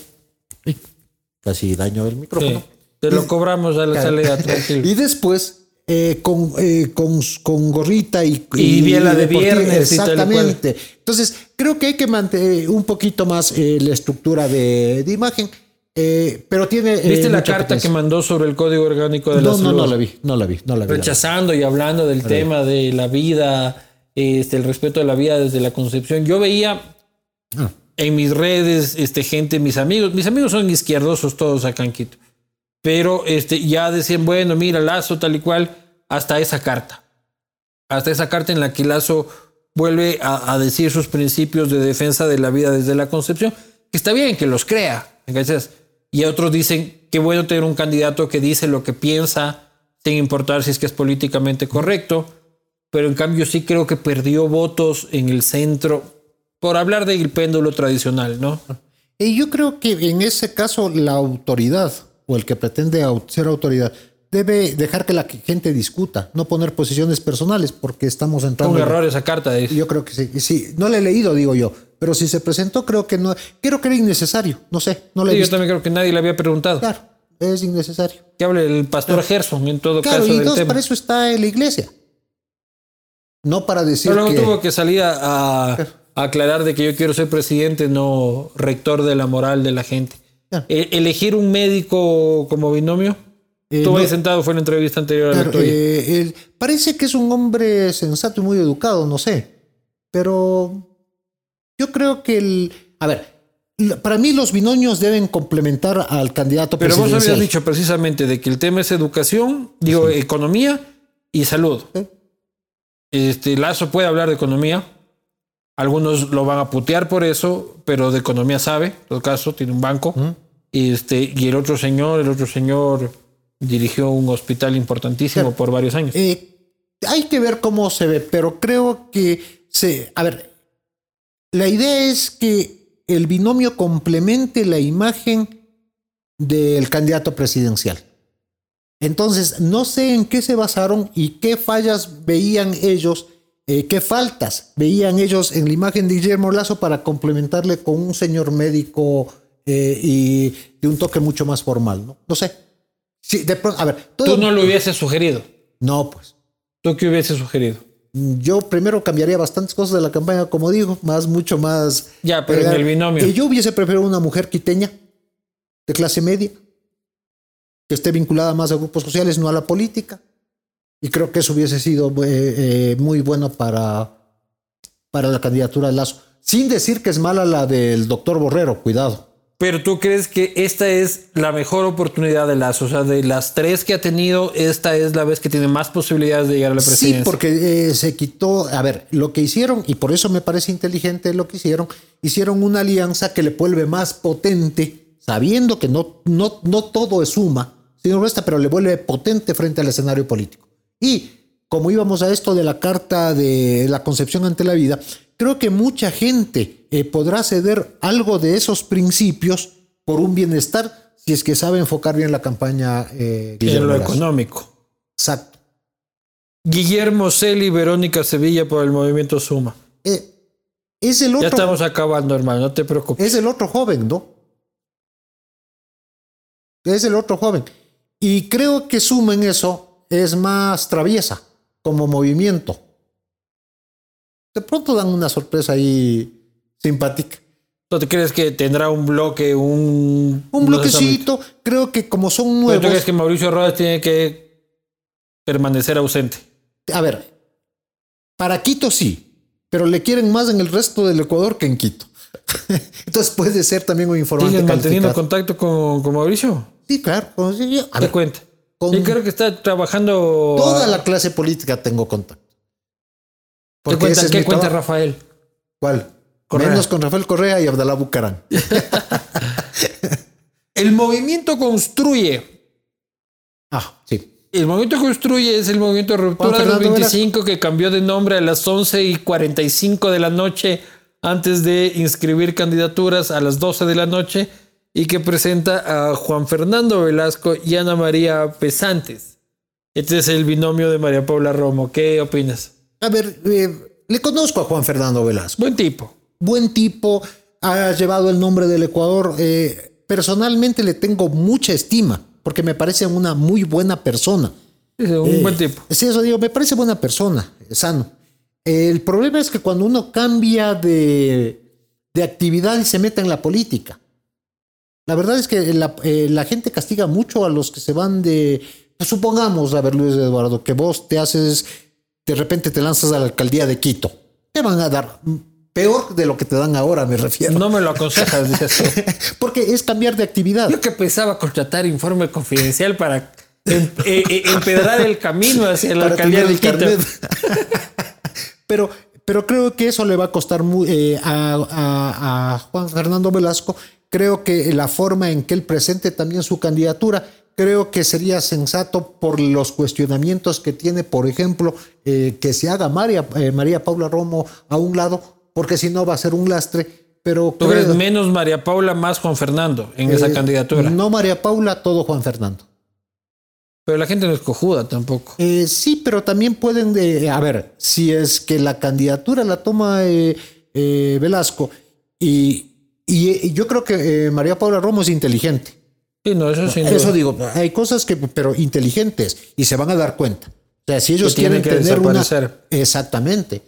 Casi daño el micrófono. Sí, te lo cobramos a la salida, tranquilo. Y después eh, con, eh, con, con gorrita y, Y biela de viernes y. Exactamente. Entonces, creo que hay que mantener un poquito más eh, la estructura de, de imagen, eh, pero tiene. eh, ¿Viste la carta que mandó sobre el Código Orgánico de la No, no, Salud? no la vi, no la vi, no la vi. la Rechazando y hablando del tema de la vida, este, el respeto a la vida desde la concepción. Yo veía Ah. En mis redes, este, gente, mis amigos, mis amigos son izquierdosos todos acá en Quito. Pero este, ya decían, bueno, mira, Lazo, tal y cual, hasta esa carta. Hasta esa carta en la que Lazo vuelve a, decir sus principios de defensa de la vida desde la concepción, que está bien que los crea, ¿cachas? Y otros dicen, qué bueno tener un candidato que dice lo que piensa, sin importar si es que es políticamente correcto, pero en cambio sí creo que perdió votos en el centro por hablar del péndulo tradicional, ¿no? Y yo creo que en ese caso la autoridad o el que pretende ser autoridad debe dejar que la gente discuta, no poner posiciones personales, porque estamos entrando. En- error esa carta de Yo creo que sí, sí. No la he leído, digo yo, pero si se presentó, creo que no. Creo que era innecesario. No sé, no la he Sí, yo también creo que nadie le había preguntado. Claro, es innecesario. Que hable el pastor Gerson en todo Claro, caso y del dos, tema. para eso está en la iglesia. No para decir Pero luego que. tuvo que salir a, a aclarar de que yo quiero ser presidente, no rector de la moral de la gente. Claro. E- elegir un médico como binomio. Eh, Tú no- ahí sentado fue en la entrevista anterior a la tuya. eh, parece que es un hombre sensato y muy educado, no sé. Pero yo creo que el. A ver, para mí los binomios deben complementar al candidato Pero vos presidencial. habías dicho precisamente de que el tema es educación, digo, economía y salud. Este Lazo puede hablar de economía. Algunos lo van a putear por eso, pero de economía sabe. En todo caso, tiene un banco. Este, y el otro señor, el otro señor dirigió un hospital importantísimo por varios años. Eh, hay que ver cómo se ve, pero creo que se. A ver, la idea es que el binomio complemente la imagen del candidato presidencial. Entonces, no sé en qué se basaron y qué fallas veían ellos, eh, qué faltas veían ellos en la imagen de Guillermo Lazo para complementarle con un señor médico eh, y de un toque mucho más formal, ¿no? No sé. Sí, de pronto, a ver, todo, tú no lo hubieses sugerido. No, pues. ¿Tú qué hubieses sugerido? Yo primero cambiaría bastantes cosas de la campaña, como digo, más, mucho más. Ya, pero en el binomio. yo hubiese preferido una mujer quiteña, de clase media, que esté vinculada más a grupos sociales, no a la política. Y creo que eso hubiese sido eh, eh, muy bueno para, para la candidatura de Lazo. Sin decir que es mala la del doctor Borrero, cuidado. Pero tú crees que esta es la mejor oportunidad de Lazo, o sea, de las tres que ha tenido, esta es la vez que tiene más posibilidades de llegar a la presidencia. Sí, porque eh, se quitó, a ver, lo que hicieron, y por eso me parece inteligente lo que hicieron, hicieron una alianza que le vuelve más potente, sabiendo que no, no, no todo es suma, sino resta, pero le vuelve potente frente al escenario político. Y como íbamos a esto de la carta de la concepción ante la vida, creo que mucha gente eh, podrá ceder algo de esos principios por un bienestar si es que sabe enfocar bien la campaña. Eh, en lo económico. Exacto. Guillermo Celi, Verónica Sevilla por el movimiento Suma. Eh, es el otro. Ya estamos acabando, hermano, no te preocupes. Es el otro joven, ¿no? Es el otro joven. Y creo que Suma en eso es más traviesa como movimiento de pronto dan una sorpresa ahí simpática. ¿Tú te crees que tendrá un bloque, un... Un bloquecito, creo que como son nuevos... ¿Tú crees que Mauricio Rodas tiene que permanecer ausente? A ver, para Quito sí, pero le quieren más en el resto del Ecuador que en Quito. Entonces puede ser también un informante ¿Siguen manteniendo contacto con, con, Mauricio? Sí, claro. A ver, cuenta. Yo creo que está trabajando... Toda la clase política tengo contacto. ¿Qué cuenta, ¿qué cuenta Rafael? ¿Cuál? Menos con Rafael Correa y Abdalá Bucarán. el movimiento construye. Ah, sí. El movimiento construye es el movimiento de ruptura de los 25 que cambió de nombre a las 11 y 45 de la noche antes de inscribir candidaturas a las 12 de la noche y que presenta a Juan Fernando Velasco y Ana María Pesantes. Este es el binomio de María Paula Romo. ¿Qué opinas? A ver, eh, le conozco a Juan Fernando Velasco. Buen tipo. Buen tipo, ha llevado el nombre del Ecuador. Eh, personalmente le tengo mucha estima, porque me parece una muy buena persona. un buen eh, tipo. Sí, eso digo, me parece buena persona, sano. El problema es que cuando uno cambia de, de actividad y se mete en la política, la verdad es que la, la, gente castiga mucho a los que se van de, pues supongamos, a ver Luis Eduardo, que vos te haces de repente te lanzas a la alcaldía de Quito. Te van a dar peor de lo que te dan ahora, me refiero. No me lo aconsejas, dices. Porque es cambiar de actividad. Yo que pensaba contratar informe confidencial para em, eh, eh, empedrar el camino hacia la alcaldía de Quito. pero, pero creo que eso le va a costar muy, eh, a, a Juan Fernando Velasco. Creo que la forma en que él presente también su candidatura creo que sería sensato por los cuestionamientos que tiene, por ejemplo, eh, que se haga María, eh, María Paula Romo a un lado, porque si no va a ser un lastre. Pero ¿Tú crees menos María Paula, más Juan Fernando en esa eh, candidatura? No María Paula, todo Juan Fernando. Pero la gente no es cojuda tampoco. sí, pero también pueden, a ver, si es que la candidatura la toma Velasco y, y yo creo que María Paula Romo es inteligente. Sí, no, eso sí. Eso digo, hay cosas que, pero inteligentes y se van a dar cuenta. O sea, si ellos quieren tener una. Exactamente.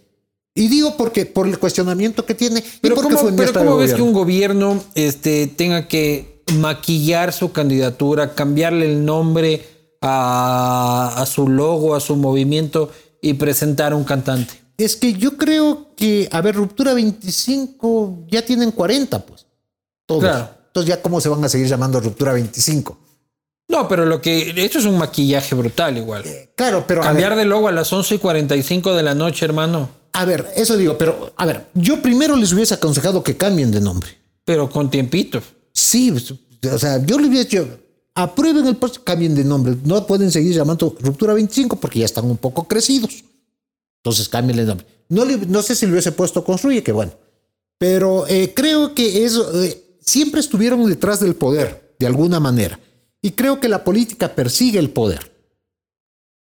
Y digo porque por el cuestionamiento que tiene. Pero, ¿cómo, pero ¿cómo ves que un gobierno este, tenga que maquillar su candidatura, cambiarle el nombre a, a su logo, a su movimiento y presentar a un cantante? Es que yo creo que, a ver, Ruptura 25 ya tienen 40, pues. Todos. Claro. Entonces ya cómo se van a seguir llamando Ruptura 25. No, pero lo que esto es un maquillaje brutal igual. Eh, claro, pero cambiar de logo a las 11 y 45 de la noche, hermano. A ver, eso digo, pero a ver, yo primero les hubiese aconsejado que cambien de nombre. Pero con tiempito. Sí, o sea, yo les hubiese dicho, aprueben el post, cambien de nombre. No pueden seguir llamando Ruptura 25 porque ya están un poco crecidos. Entonces cambien de nombre. No, no sé si le hubiese puesto construye, que bueno. Pero eh, creo que eso, eh, siempre estuvieron detrás del poder, de alguna manera. Y creo que la política persigue el poder.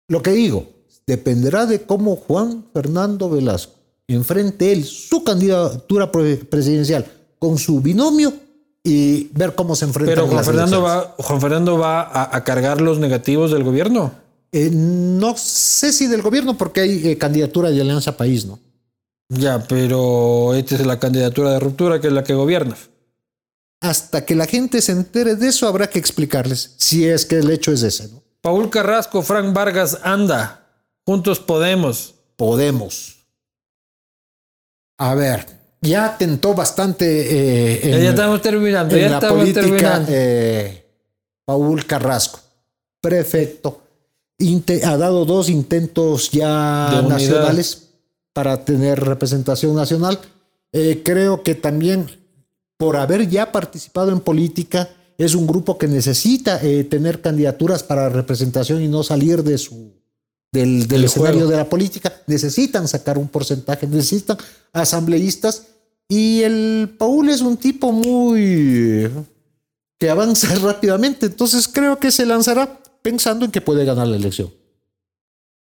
Lo que digo, dependerá de cómo Juan Fernando Velasco enfrente él su candidatura presidencial con su binomio y ver cómo se enfrentan. Pero Juan Fernando va, Juan Fernando va a, a cargar los negativos del gobierno. Eh, no sé si del gobierno, porque hay eh, candidatura de Alianza País, ¿no? Ya, pero esta es la candidatura de ruptura que es la que gobierna. Hasta que la gente se entere de eso, habrá que explicarles si es que el hecho es ese, ¿no? Paul Carrasco, Frank Vargas, anda. Juntos Podemos. Podemos. A ver, ya tentó bastante eh, Ya, en, ya estamos terminando, en ya la estamos política terminando. Paul Carrasco, prefecto. Ha dado dos intentos ya nacionales para tener representación nacional. Eh, creo que también por haber ya participado en política, es un grupo que necesita eh, tener candidaturas para representación y no salir de su del, del Del escenario juego. de la política. Necesitan sacar un porcentaje, necesitan asambleístas. Y el Paul es un tipo muy que avanza rápidamente. Entonces creo que se lanzará pensando en que puede ganar la elección.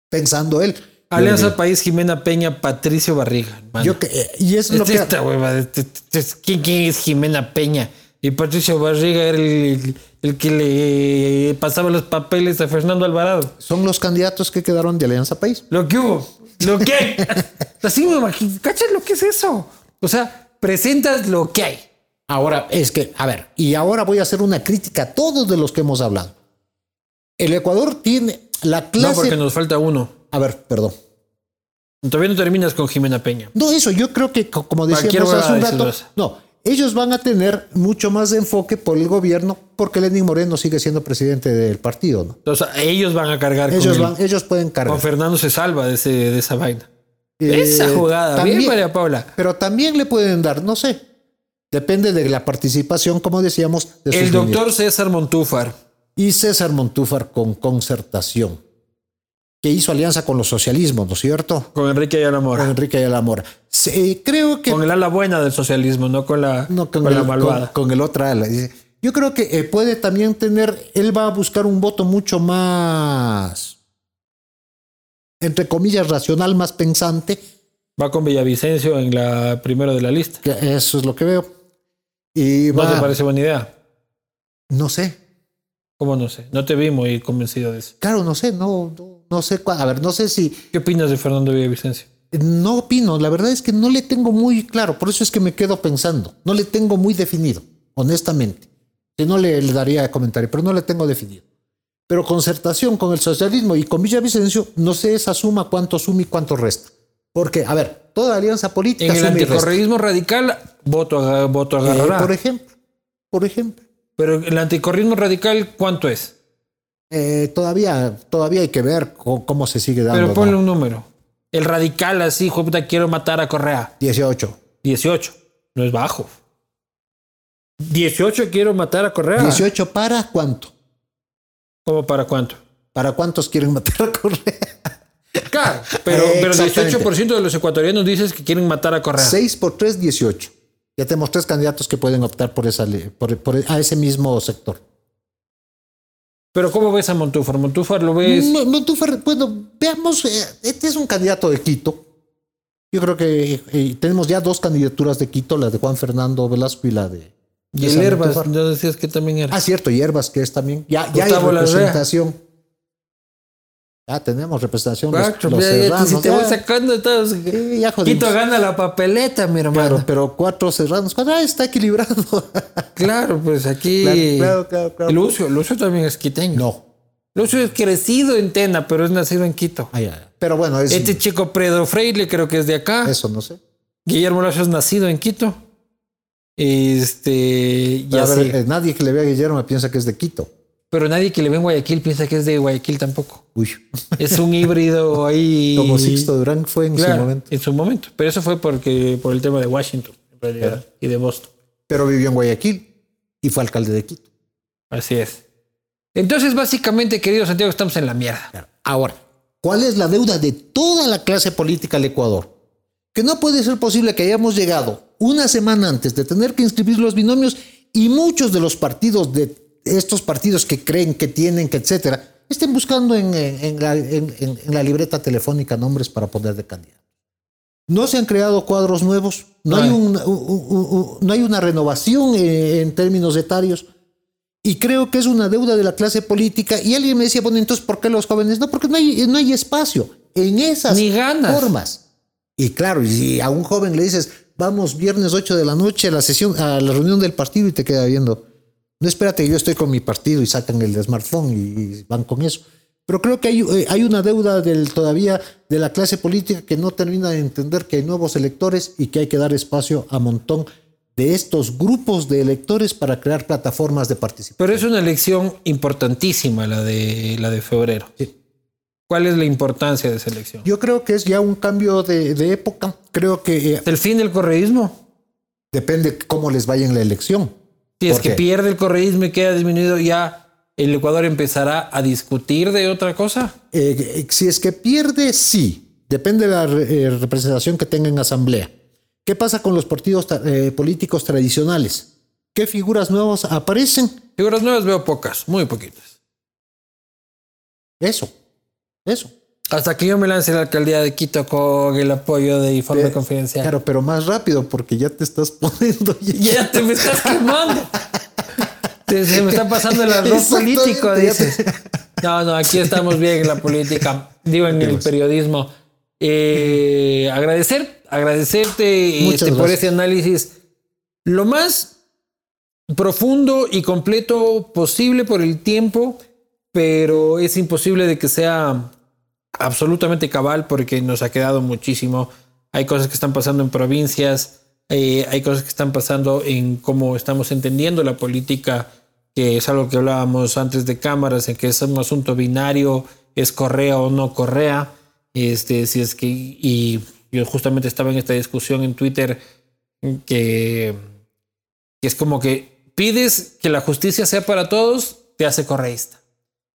Pensando él. Alianza Eh, País, Jimena Peña, Patricio Barriga. yo que- eh, y es lo que esta hueva, este- este- este- ¿quién, quién es Jimena Peña? Y Patricio Barriga era el, el que le pasaba los papeles a Fernando Alvarado. son los candidatos que quedaron de Alianza País. Lo que hubo, lo que hay. Así me imagino. ¿Cachas lo que es eso? O sea, presentas lo que hay. Ahora, es que, a ver, y ahora voy a hacer una crítica a todos de los que hemos hablado. El Ecuador tiene la No, clase. porque nos falta uno. A ver, perdón. Todavía no terminas con Jimena Peña. No, eso, yo creo que, co- como decíamos hace un huevada rato, decirlo. no, ellos van a tener mucho más de enfoque por el gobierno, porque Lenín Moreno sigue siendo presidente del partido, ¿no? Sea, ellos van a cargar Ellos, con van, él. ellos pueden cargar. Juan Fernando se salva de, ese, de esa vaina. Eh, esa jugada, bien, María Paula. Pero también le pueden dar, no sé, depende de la participación, como decíamos, de El doctor César Montúfar. Y César Montúfar con concertación, que hizo alianza con los socialismos, ¿no es cierto? Con Enrique Ayala Mora. Con Enrique Ayala Mora. Se- eh, creo que Con el ala buena del socialismo, no con la, no, con con, la el, malvada. con- con el otro ala. Dice, Yo creo que eh, puede también tener, él va a buscar un voto mucho más, entre comillas, racional, más pensante, Va con Villavicencio en la primera de la lista. que eso es lo que veo. Y ¿No va, te parece buena idea? no sé, ¿Cómo no sé? No te vi muy convencido de eso. claro, no sé, no, no, no sé, a ver, no sé si, ¿Qué opinas de Fernando Villavicencio? no opino, la verdad es que no le tengo muy claro, por eso es que me quedo pensando, no le tengo muy definido, honestamente. Si no le, le daría comentario, pero no le tengo definido. Pero concertación con el socialismo y con Villavicencio, no sé esa suma cuánto suma y cuánto resta. Porque, a ver, toda alianza política En el anticorreísmo radical, voto, voto Eh, agarrará. por ejemplo, por ejemplo, Pero el anticorreísmo radical, ¿cuánto es? eh, todavía, todavía hay que ver cómo, se sigue dando. Pero ponle ¿no? un número. El radical así, hijo de puta, quiero matar a Correa. 18. 18. No es bajo. 18 quiero matar a Correa. 18 para cuánto? ¿Cómo para cuánto? ¿Para cuántos quieren matar a Correa? Claro, pero, pero exactamente. 18% de los ecuatorianos dices que quieren matar a Correa. 6 por 3, 18. Ya tenemos tres candidatos que pueden optar por esa, por, por- a ese mismo sector. Pero ¿cómo ves a Montúfar? Montúfar lo ves... No, no, tú, Fer- bueno, veamos, eh, este es un candidato de Quito. Yo creo que eh, tenemos ya dos candidaturas de Quito, la de Juan Fernando Velasco y la de... y el Herbas, Montúfar. no decías que también era. Ah, cierto, Hierbas, que es también. Ya, ya hay representación. Ya tenemos representación. los- Cuatro, los serranos, si te voy sacando todos. Sí, ya. Quito gana la papeleta, mi hermano. Claro, Claro, pero cuatro serranos. Ah, está equilibrado. pues aquí. Claro, claro, claro, claro. Lucio, Lucio también es quiteño. no. Lucio es crecido en Tena, pero es nacido en Quito. Ah, ya. Pero bueno, es, Este chico Predo Freire creo que es de acá. eso no sé. Guillermo Lazo es nacido en Quito. Este, ya a ver, eh, nadie que le vea a Guillermo piensa que es de Quito. Pero nadie que le ve en Guayaquil piensa que es de Guayaquil tampoco. Uy. Es un híbrido ahí. Como Sixto Durán fue en Claro, su momento. En su momento. Pero eso fue porque por el tema de Washington, en realidad, y de Boston. Pero vivió en Guayaquil y fue alcalde de Quito. Así es. Entonces, básicamente, querido Santiago, estamos en la mierda. Ahora, ¿cuál es la deuda de toda la clase política del Ecuador? Que no puede ser posible que hayamos llegado una semana antes de tener que inscribir los binomios y muchos de los partidos de estos partidos que creen que tienen que etcétera estén buscando en, en- en la, en- libreta telefónica nombres para poner de candidato. No se han creado cuadros nuevos, no, hay, un, no hay una renovación en términos etarios. Y creo que es una deuda de la clase política. Y alguien me decía, bueno, entonces, ¿por qué los jóvenes? No, porque no hay, no hay espacio en esas Ni ganas. formas. Y claro, si a un joven le dices, vamos viernes 8 de la noche a la sesión, a la reunión del partido y te queda viendo. No espérate, yo estoy con mi partido y sacan el smartphone y van con eso. Pero creo que hay, eh, hay una deuda del, todavía de la clase política que no termina de entender que hay nuevos electores y que hay que dar espacio a montón de estos grupos de electores para crear plataformas de participación. Pero es una elección importantísima la de, la de febrero. Sí. ¿Cuál es la importancia de esa elección? Yo creo que es ya un cambio de, de época. Creo que eh, ¿El fin del correísmo? depende cómo les vaya en la elección. Si es ¿Por que qué? pierde el correísmo y queda disminuido, ya el Ecuador empezará a discutir de otra cosa. Eh, si es que pierde, sí. Depende de la eh, representación que tenga en asamblea. ¿Qué pasa con los partidos eh, políticos tradicionales? ¿Qué figuras nuevas aparecen? Figuras nuevas veo pocas, muy poquitas. Eso, eso. Hasta que yo me lance a la alcaldía de Quito con el apoyo de informe confidencial. Claro, pero más rápido porque ya te estás poniendo. Ya te me estás quemando. Te- Se me está pasando el arroz político, te- dices. No, no, aquí estamos bien en la política, digo en el periodismo. Eh, agradecer, agradecerte este, por este análisis lo más profundo y completo posible por el tiempo, pero es imposible de que sea absolutamente cabal porque nos ha quedado muchísimo. Hay cosas que están pasando en provincias, eh, hay cosas que están pasando en cómo estamos entendiendo la política, que es algo que hablábamos antes de cámaras, en que es un asunto binario, es correa o no correa. Este, si es que, y yo justamente estaba en esta discusión en Twitter que, que es como que pides que la justicia sea para todos, te hace correísta.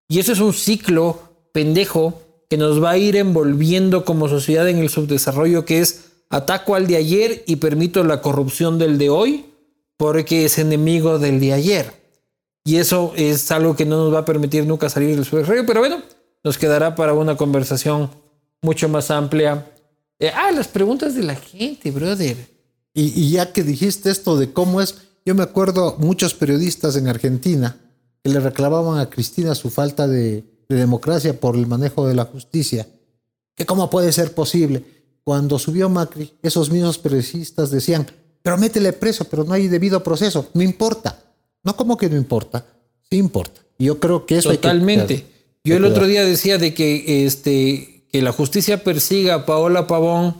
Y eso es un ciclo pendejo que nos va a ir envolviendo como sociedad en el subdesarrollo, que es ataco al de ayer y permito la corrupción del de hoy porque es enemigo del de ayer. Y eso es algo que no nos va a permitir nunca salir del subdesarrollo, pero bueno, nos quedará para una conversación mucho más amplia. Eh, ah, las preguntas de la gente, brother. Y, y ya que dijiste esto de cómo es, yo me acuerdo muchos periodistas en Argentina que le reclamaban a Cristina su falta de, de democracia por el manejo de la justicia. Que cómo puede ser posible. Cuando subió Macri, esos mismos periodistas decían, pero métele preso, pero no hay debido proceso. No importa. No como que no importa. Sí importa. Y yo creo que eso hay que Totalmente. Yo el otro día decía de que, este, que la justicia persiga a Paola Pavón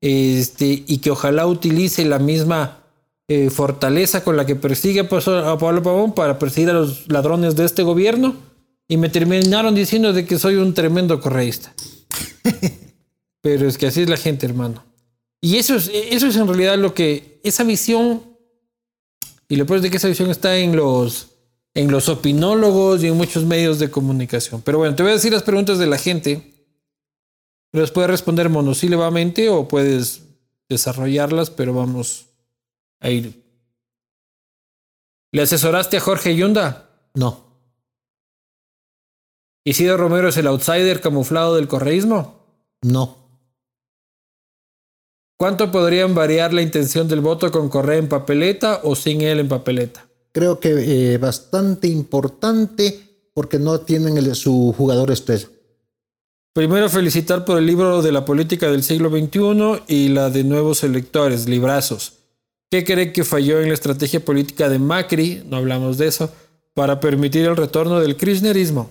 este, y que ojalá utilice la misma eh, fortaleza con la que persigue a Paola Pavón para perseguir a los ladrones de este gobierno. Y me terminaron diciendo de que soy un tremendo correísta. Pero es que así es la gente, hermano. Y eso es, eso es en realidad lo que, esa visión, y lo peor es de que esa visión está en los, en los opinólogos y en muchos medios de comunicación. Pero bueno, te voy a decir las preguntas de la gente. Las puedes responder monosílabamente o puedes desarrollarlas, pero vamos a ir. ¿Le asesoraste a Jorge Yunda? No. ¿Isidro Romero es el outsider camuflado del correísmo? No. ¿Cuánto podrían variar la intención del voto con Correa en papeleta o sin él en papeleta? Creo que eh, bastante importante porque no tienen el- su jugador estrella. Primero felicitar por el libro de la política del siglo XXI y la de nuevos electores, librazos. ¿Qué cree que falló en la estrategia política de Macri? No hablamos de eso. Para permitir el retorno del kirchnerismo.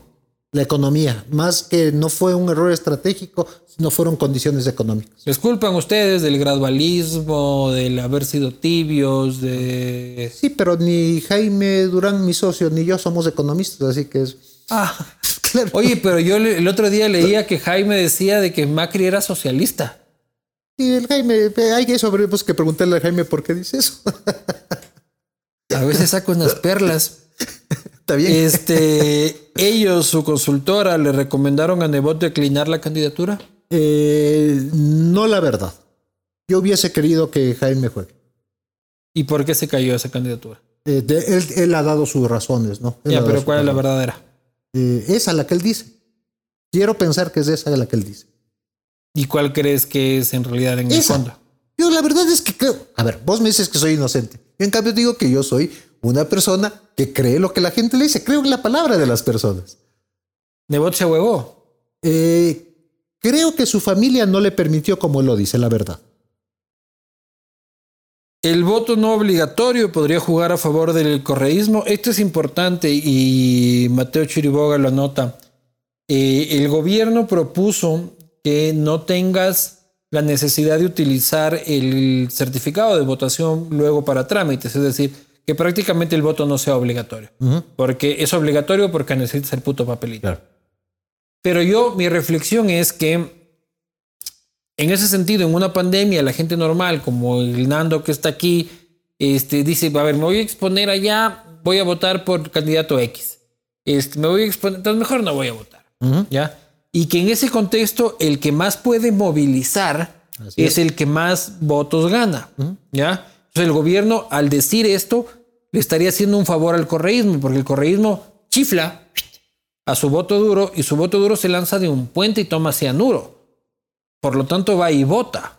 La economía, más que no fue un error estratégico, sino fueron condiciones económicas. ¿Les culpan ustedes del gradualismo, del haber sido tibios, de... Sí, pero ni Jaime Durán, mi socio, ni yo somos economistas, así que es... Ah, Claro. oye, pero yo el otro día leía que Jaime decía de que Macri era socialista. Y el Jaime, eh, hay que eso, habríamos que preguntarle a Jaime por qué dice eso. A veces saca unas perlas. Está bien. Este, ellos, su consultora, le recomendaron a Nebot declinar la candidatura. Eh, no la verdad. Yo hubiese querido que Jaime juegue. ¿Y por qué se cayó esa candidatura? Eh, de- él, él ha dado sus razones, ¿no? Él Ya, pero ¿cuál es la verdadera? Eh, esa la que él dice. Quiero pensar que es esa la que él dice. ¿Y cuál crees que es en realidad en el fondo? Yo la verdad es que creo, a ver, vos me dices que soy inocente. en cambio digo que yo soy una persona que cree lo que la gente le dice, creo en la palabra de las personas. ¿Nebot se huevó? Eh, creo que su familia no le permitió como lo dice, la verdad. El voto no obligatorio podría jugar a favor del correísmo. Esto es importante y Mateo Chiriboga lo anota. Eh, el gobierno propuso que no tengas la necesidad de utilizar el certificado de votación luego para trámites, es decir, que prácticamente el voto no sea obligatorio, porque es obligatorio porque necesitas el puto papelito. Pero yo, mi reflexión es que en ese sentido, en una pandemia, la gente normal, como el Nando que está aquí, este, dice, a ver, me voy a exponer allá, voy a votar por candidato X. Este, me voy a exponer, entonces mejor no voy a votar. ¿Ya? y que en ese contexto el que más puede movilizar es, el que más votos gana. ¿ya? Entonces el gobierno al decir esto le estaría haciendo un favor al correísmo, porque el correísmo chifla a su voto duro y su voto duro se lanza de un puente y toma cianuro. Por lo tanto va y vota.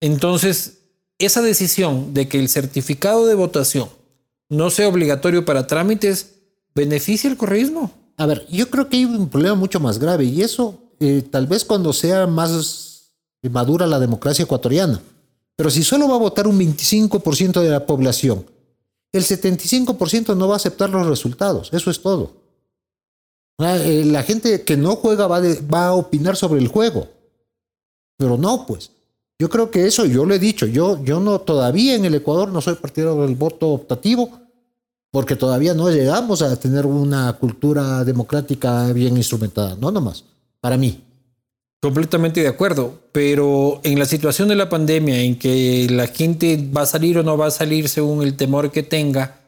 Entonces, esa decisión de que el certificado de votación no sea obligatorio para trámites beneficia al correísmo. A ver, yo creo que hay un problema mucho más grave y eso eh, tal vez cuando sea más madura la democracia ecuatoriana. Pero si solo va a votar un 25% de la población, el 75% no va a aceptar los resultados. Eso es todo. Ah, eh, la gente que no juega va, va, a opinar sobre el juego. Pero no, pues. Yo creo que eso, yo lo he dicho, yo, yo no todavía en el Ecuador no soy partidario del voto optativo porque todavía no llegamos a tener una cultura democrática bien instrumentada, no nomás, para mí. Completamente de acuerdo, pero en la situación de la pandemia, en que la gente va a salir o no va a salir según el temor que tenga,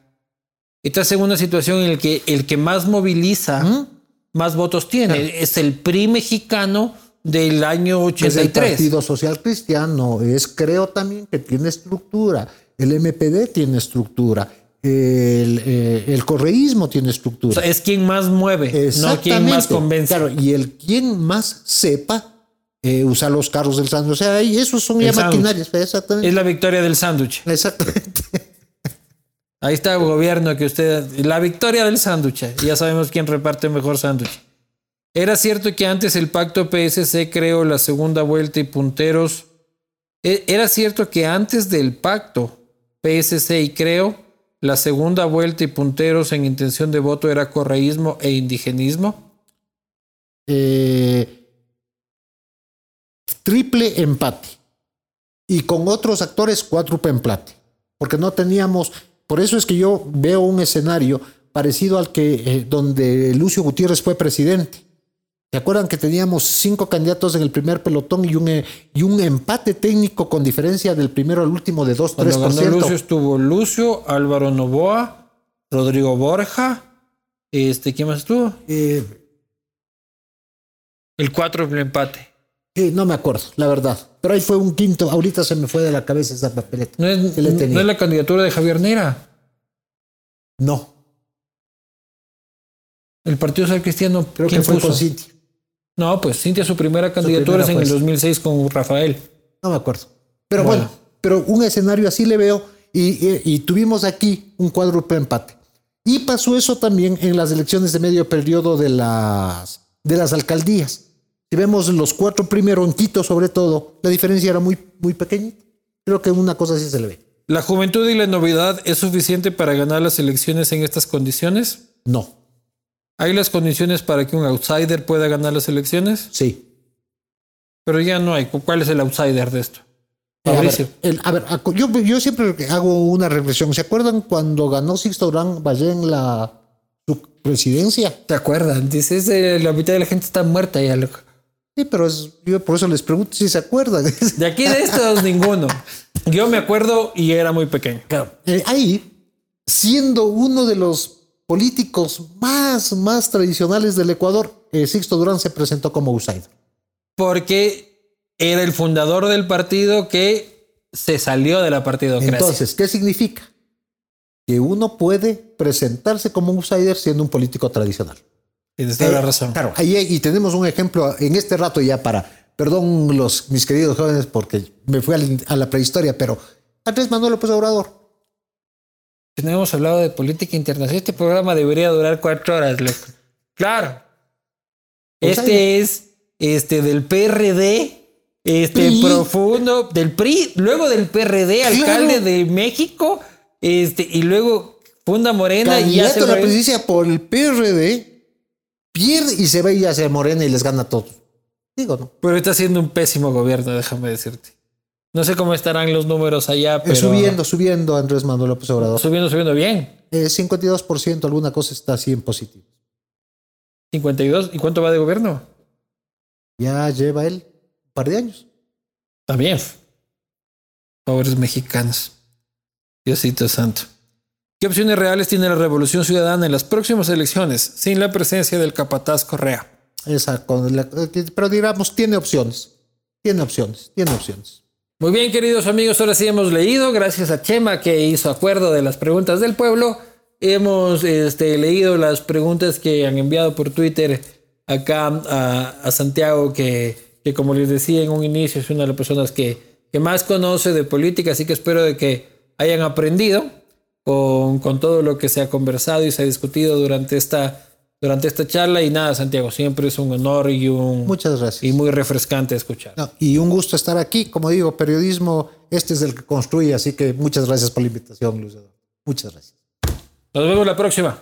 estás en una situación en la que el que más moviliza, más votos tiene. Es el PRI mexicano del año 83. Es el Partido Social Cristiano, es creo también que tiene estructura. El MPD tiene estructura el, eh, el, correísmo tiene estructura. es quien más mueve, no quien más convence. Claro, y el quien más sepa eh, usar los carros del sándwich. O sea, esos son ya maquinarias. Exactamente. Es la victoria del sándwich. Exactamente. Ahí está el gobierno que usted. La victoria del sándwich. Ya sabemos quién reparte mejor sándwich. Era cierto que antes el pacto PSC creó la segunda vuelta y punteros. E, era cierto que antes del pacto PSC y creo la segunda vuelta y punteros en intención de voto era correísmo e indigenismo. Eh, triple empate. Y con otros actores cuádruple empate. Porque no teníamos. Por eso es que yo veo un escenario parecido al que eh, donde Lucio Gutiérrez fue presidente. ¿Se acuerdan que teníamos cinco candidatos en el primer pelotón y un, eh, y un empate técnico con diferencia del primero al último de 2-3%? Cuando Lucio estuvo Lucio, Álvaro Novoa, Rodrigo Borja, este, ¿quién más estuvo? Eh, el cuatro el empate. Sí, no me acuerdo, la verdad. Pero ahí fue un quinto. Ahorita se me fue de la cabeza esa papeleta. ¿No es, ¿no es la candidatura de Javier Neira? No. El Partido Social Cristiano. Creo que fue con Cintia. No, pues Cintia su primera candidatura es en el 2006 con Rafael. No me acuerdo. Pero bueno, pero un escenario así le veo y, tuvimos aquí un cuádruple empate. Y pasó eso también en las elecciones de medio periodo de las, de las alcaldías. Si vemos los cuatro primeros en Quito sobre todo, la diferencia era muy, muy pequeña. Creo que una cosa sí se le ve. ¿La juventud y la novedad es suficiente para ganar las elecciones en estas condiciones? No. ¿Hay las condiciones para que un outsider pueda ganar las elecciones? Sí. Pero ya no hay. ¿Cuál es el outsider de esto? Fabricio. a ver, yo, siempre hago una reflexión. ¿Se acuerdan cuando ganó Sixto Durán Valle en la su presidencia? ¿Se acuerdan? Dices, la mitad de la gente está muerta ya, loco. Sí, pero yo por eso les pregunto si se acuerdan. De aquí de estos, ninguno. Yo me acuerdo y era muy pequeño. Claro. Eh, ahí, siendo uno de los políticos más, más tradicionales del Ecuador, eh, Sixto Durán se presentó como outsider. Porque era el fundador del partido que se salió de la partidocracia. Entonces, ¿qué significa? Que uno puede presentarse como un outsider siendo un político tradicional. Tienes toda la eh, razón. Claro, ahí y tenemos un ejemplo en este rato ya para, perdón los mis queridos jóvenes porque me fui a la, a la prehistoria, pero Andrés Manuel López Obrador. No hemos hablado de política internacional. Este programa debería durar cuatro horas, loco. Claro. Pues Este ahí. es este del PRD, este profundo, del PRI, luego del PRD, alcalde de México, este, y luego funda Morena y Candidato se a la re- presidencia por el PRD, pierde y se ve y hace Morena y les gana a todos. Digo, ¿no? Pero está haciendo un pésimo gobierno, déjame decirte. No sé cómo estarán los números allá, Eh, pero Subiendo, subiendo Andrés Manuel López Obrador. subiendo, subiendo bien. Eh, 52%, alguna cosa está así en positivo. 52. ¿Y cuánto va de gobierno? Ya lleva él un par de años. Está bien. Pobres mexicanos. Diosito santo. ¿Qué opciones reales tiene la revolución ciudadana en las próximas elecciones sin la presencia del capataz Correa? La- eh, pero digamos, tiene opciones. Tiene opciones, tiene opciones. Muy bien, queridos amigos, ahora sí hemos leído, gracias a Chema que hizo acuerdo de las preguntas del pueblo. Hemos este, leído las preguntas que han enviado por Twitter acá a, a Santiago, que, que como les decía en un inicio, es una de las personas que, que más conoce de política, así que espero de que hayan aprendido con, con todo lo que se ha conversado y se ha discutido durante esta, durante esta charla. Y nada, Santiago, siempre es un honor y, un, Muchas gracias. y muy refrescante escuchar. No, y un gusto estar aquí. Como digo, periodismo, este es el que construye, así que muchas gracias por la invitación, Luis Eduardo. Muchas gracias. Nos vemos la próxima.